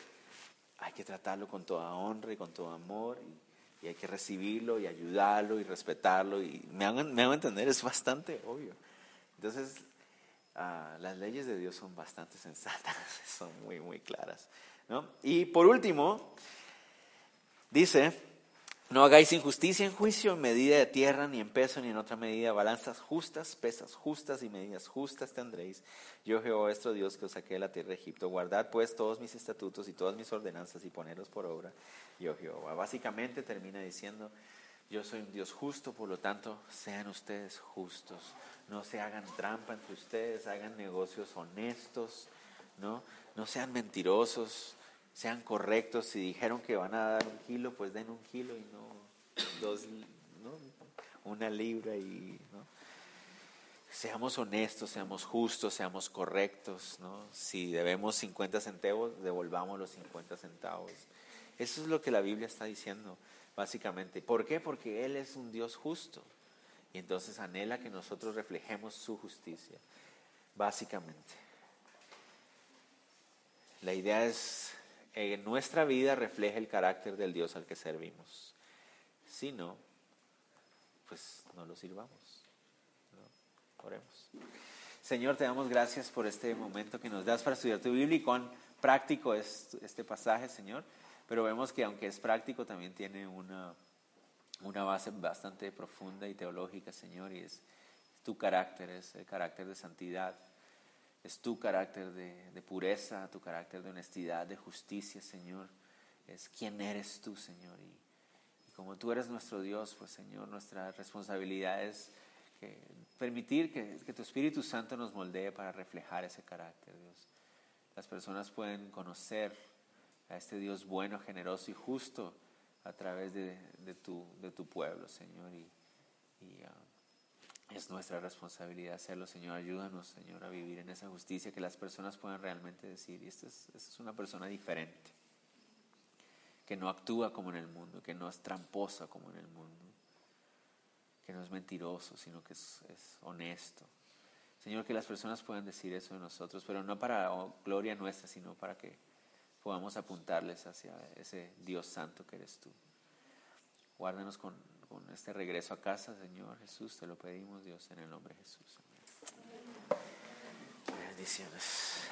hay que tratarlo con toda honra y con todo amor y, hay que recibirlo y ayudarlo y respetarlo y me hagan, me hagan entender, es bastante obvio. Entonces, Ah, las leyes de Dios son bastante sensatas, *laughs* son muy, muy claras. ¿no? Y por último, dice, No hagáis injusticia en juicio, en medida de tierra, ni en peso, ni en otra medida. Balanzas justas, pesas justas y medidas justas tendréis. Yo, Jehová vuestro Dios, que os saqué de la tierra de Egipto. Guardad pues todos mis estatutos y todas mis ordenanzas y ponerlos por obra. Yo, Jehová. Básicamente termina diciendo, yo soy un Dios justo, por lo tanto, sean ustedes justos. No se hagan trampa entre ustedes, hagan negocios honestos, ¿no? No sean mentirosos sean correctos. Si dijeron que van a dar un kilo, pues den un kilo y no dos, ¿no? una libra y ¿no? seamos honestos, seamos justos, seamos correctos. ¿no? Si debemos 50 centavos, devolvamos los 50 centavos. Eso es lo que la Biblia está diciendo, básicamente. ¿Por qué? Porque Él es un Dios justo. Y entonces anhela que nosotros reflejemos su justicia, básicamente. La idea es en nuestra vida refleje el carácter del Dios al que servimos. Si no, pues no lo sirvamos. Oremos. Señor, te damos gracias por este momento que nos das para estudiar tu Biblia y cuán práctico es este pasaje, Señor. Pero vemos que aunque es práctico, también tiene una, una base bastante profunda y teológica, Señor, y es tu carácter, es el carácter de santidad es tu carácter de, pureza, tu carácter de honestidad, de justicia, Señor. Es quién eres tú, Señor. Y, como tú eres nuestro Dios, pues, Señor, nuestra responsabilidad es que, permitir que, que, tu Espíritu Santo nos moldee para reflejar ese carácter, Dios. Las personas pueden conocer a este Dios bueno, generoso y justo a través de, tu, de tu pueblo, Señor. Y um, es nuestra responsabilidad hacerlo, Señor. Ayúdanos, Señor, a vivir en esa justicia, que las personas puedan realmente decir, esta es, es una persona diferente, que no actúa como en el mundo, que no es tramposa como en el mundo, que no es mentiroso, sino que es, es honesto. Señor, que las personas puedan decir eso de nosotros, pero no para gloria nuestra, sino para que podamos apuntarles hacia ese Dios santo que eres tú. Guárdanos con con este regreso a casa, Señor Jesús, te lo pedimos, Dios, en el nombre de Jesús. Bendiciones.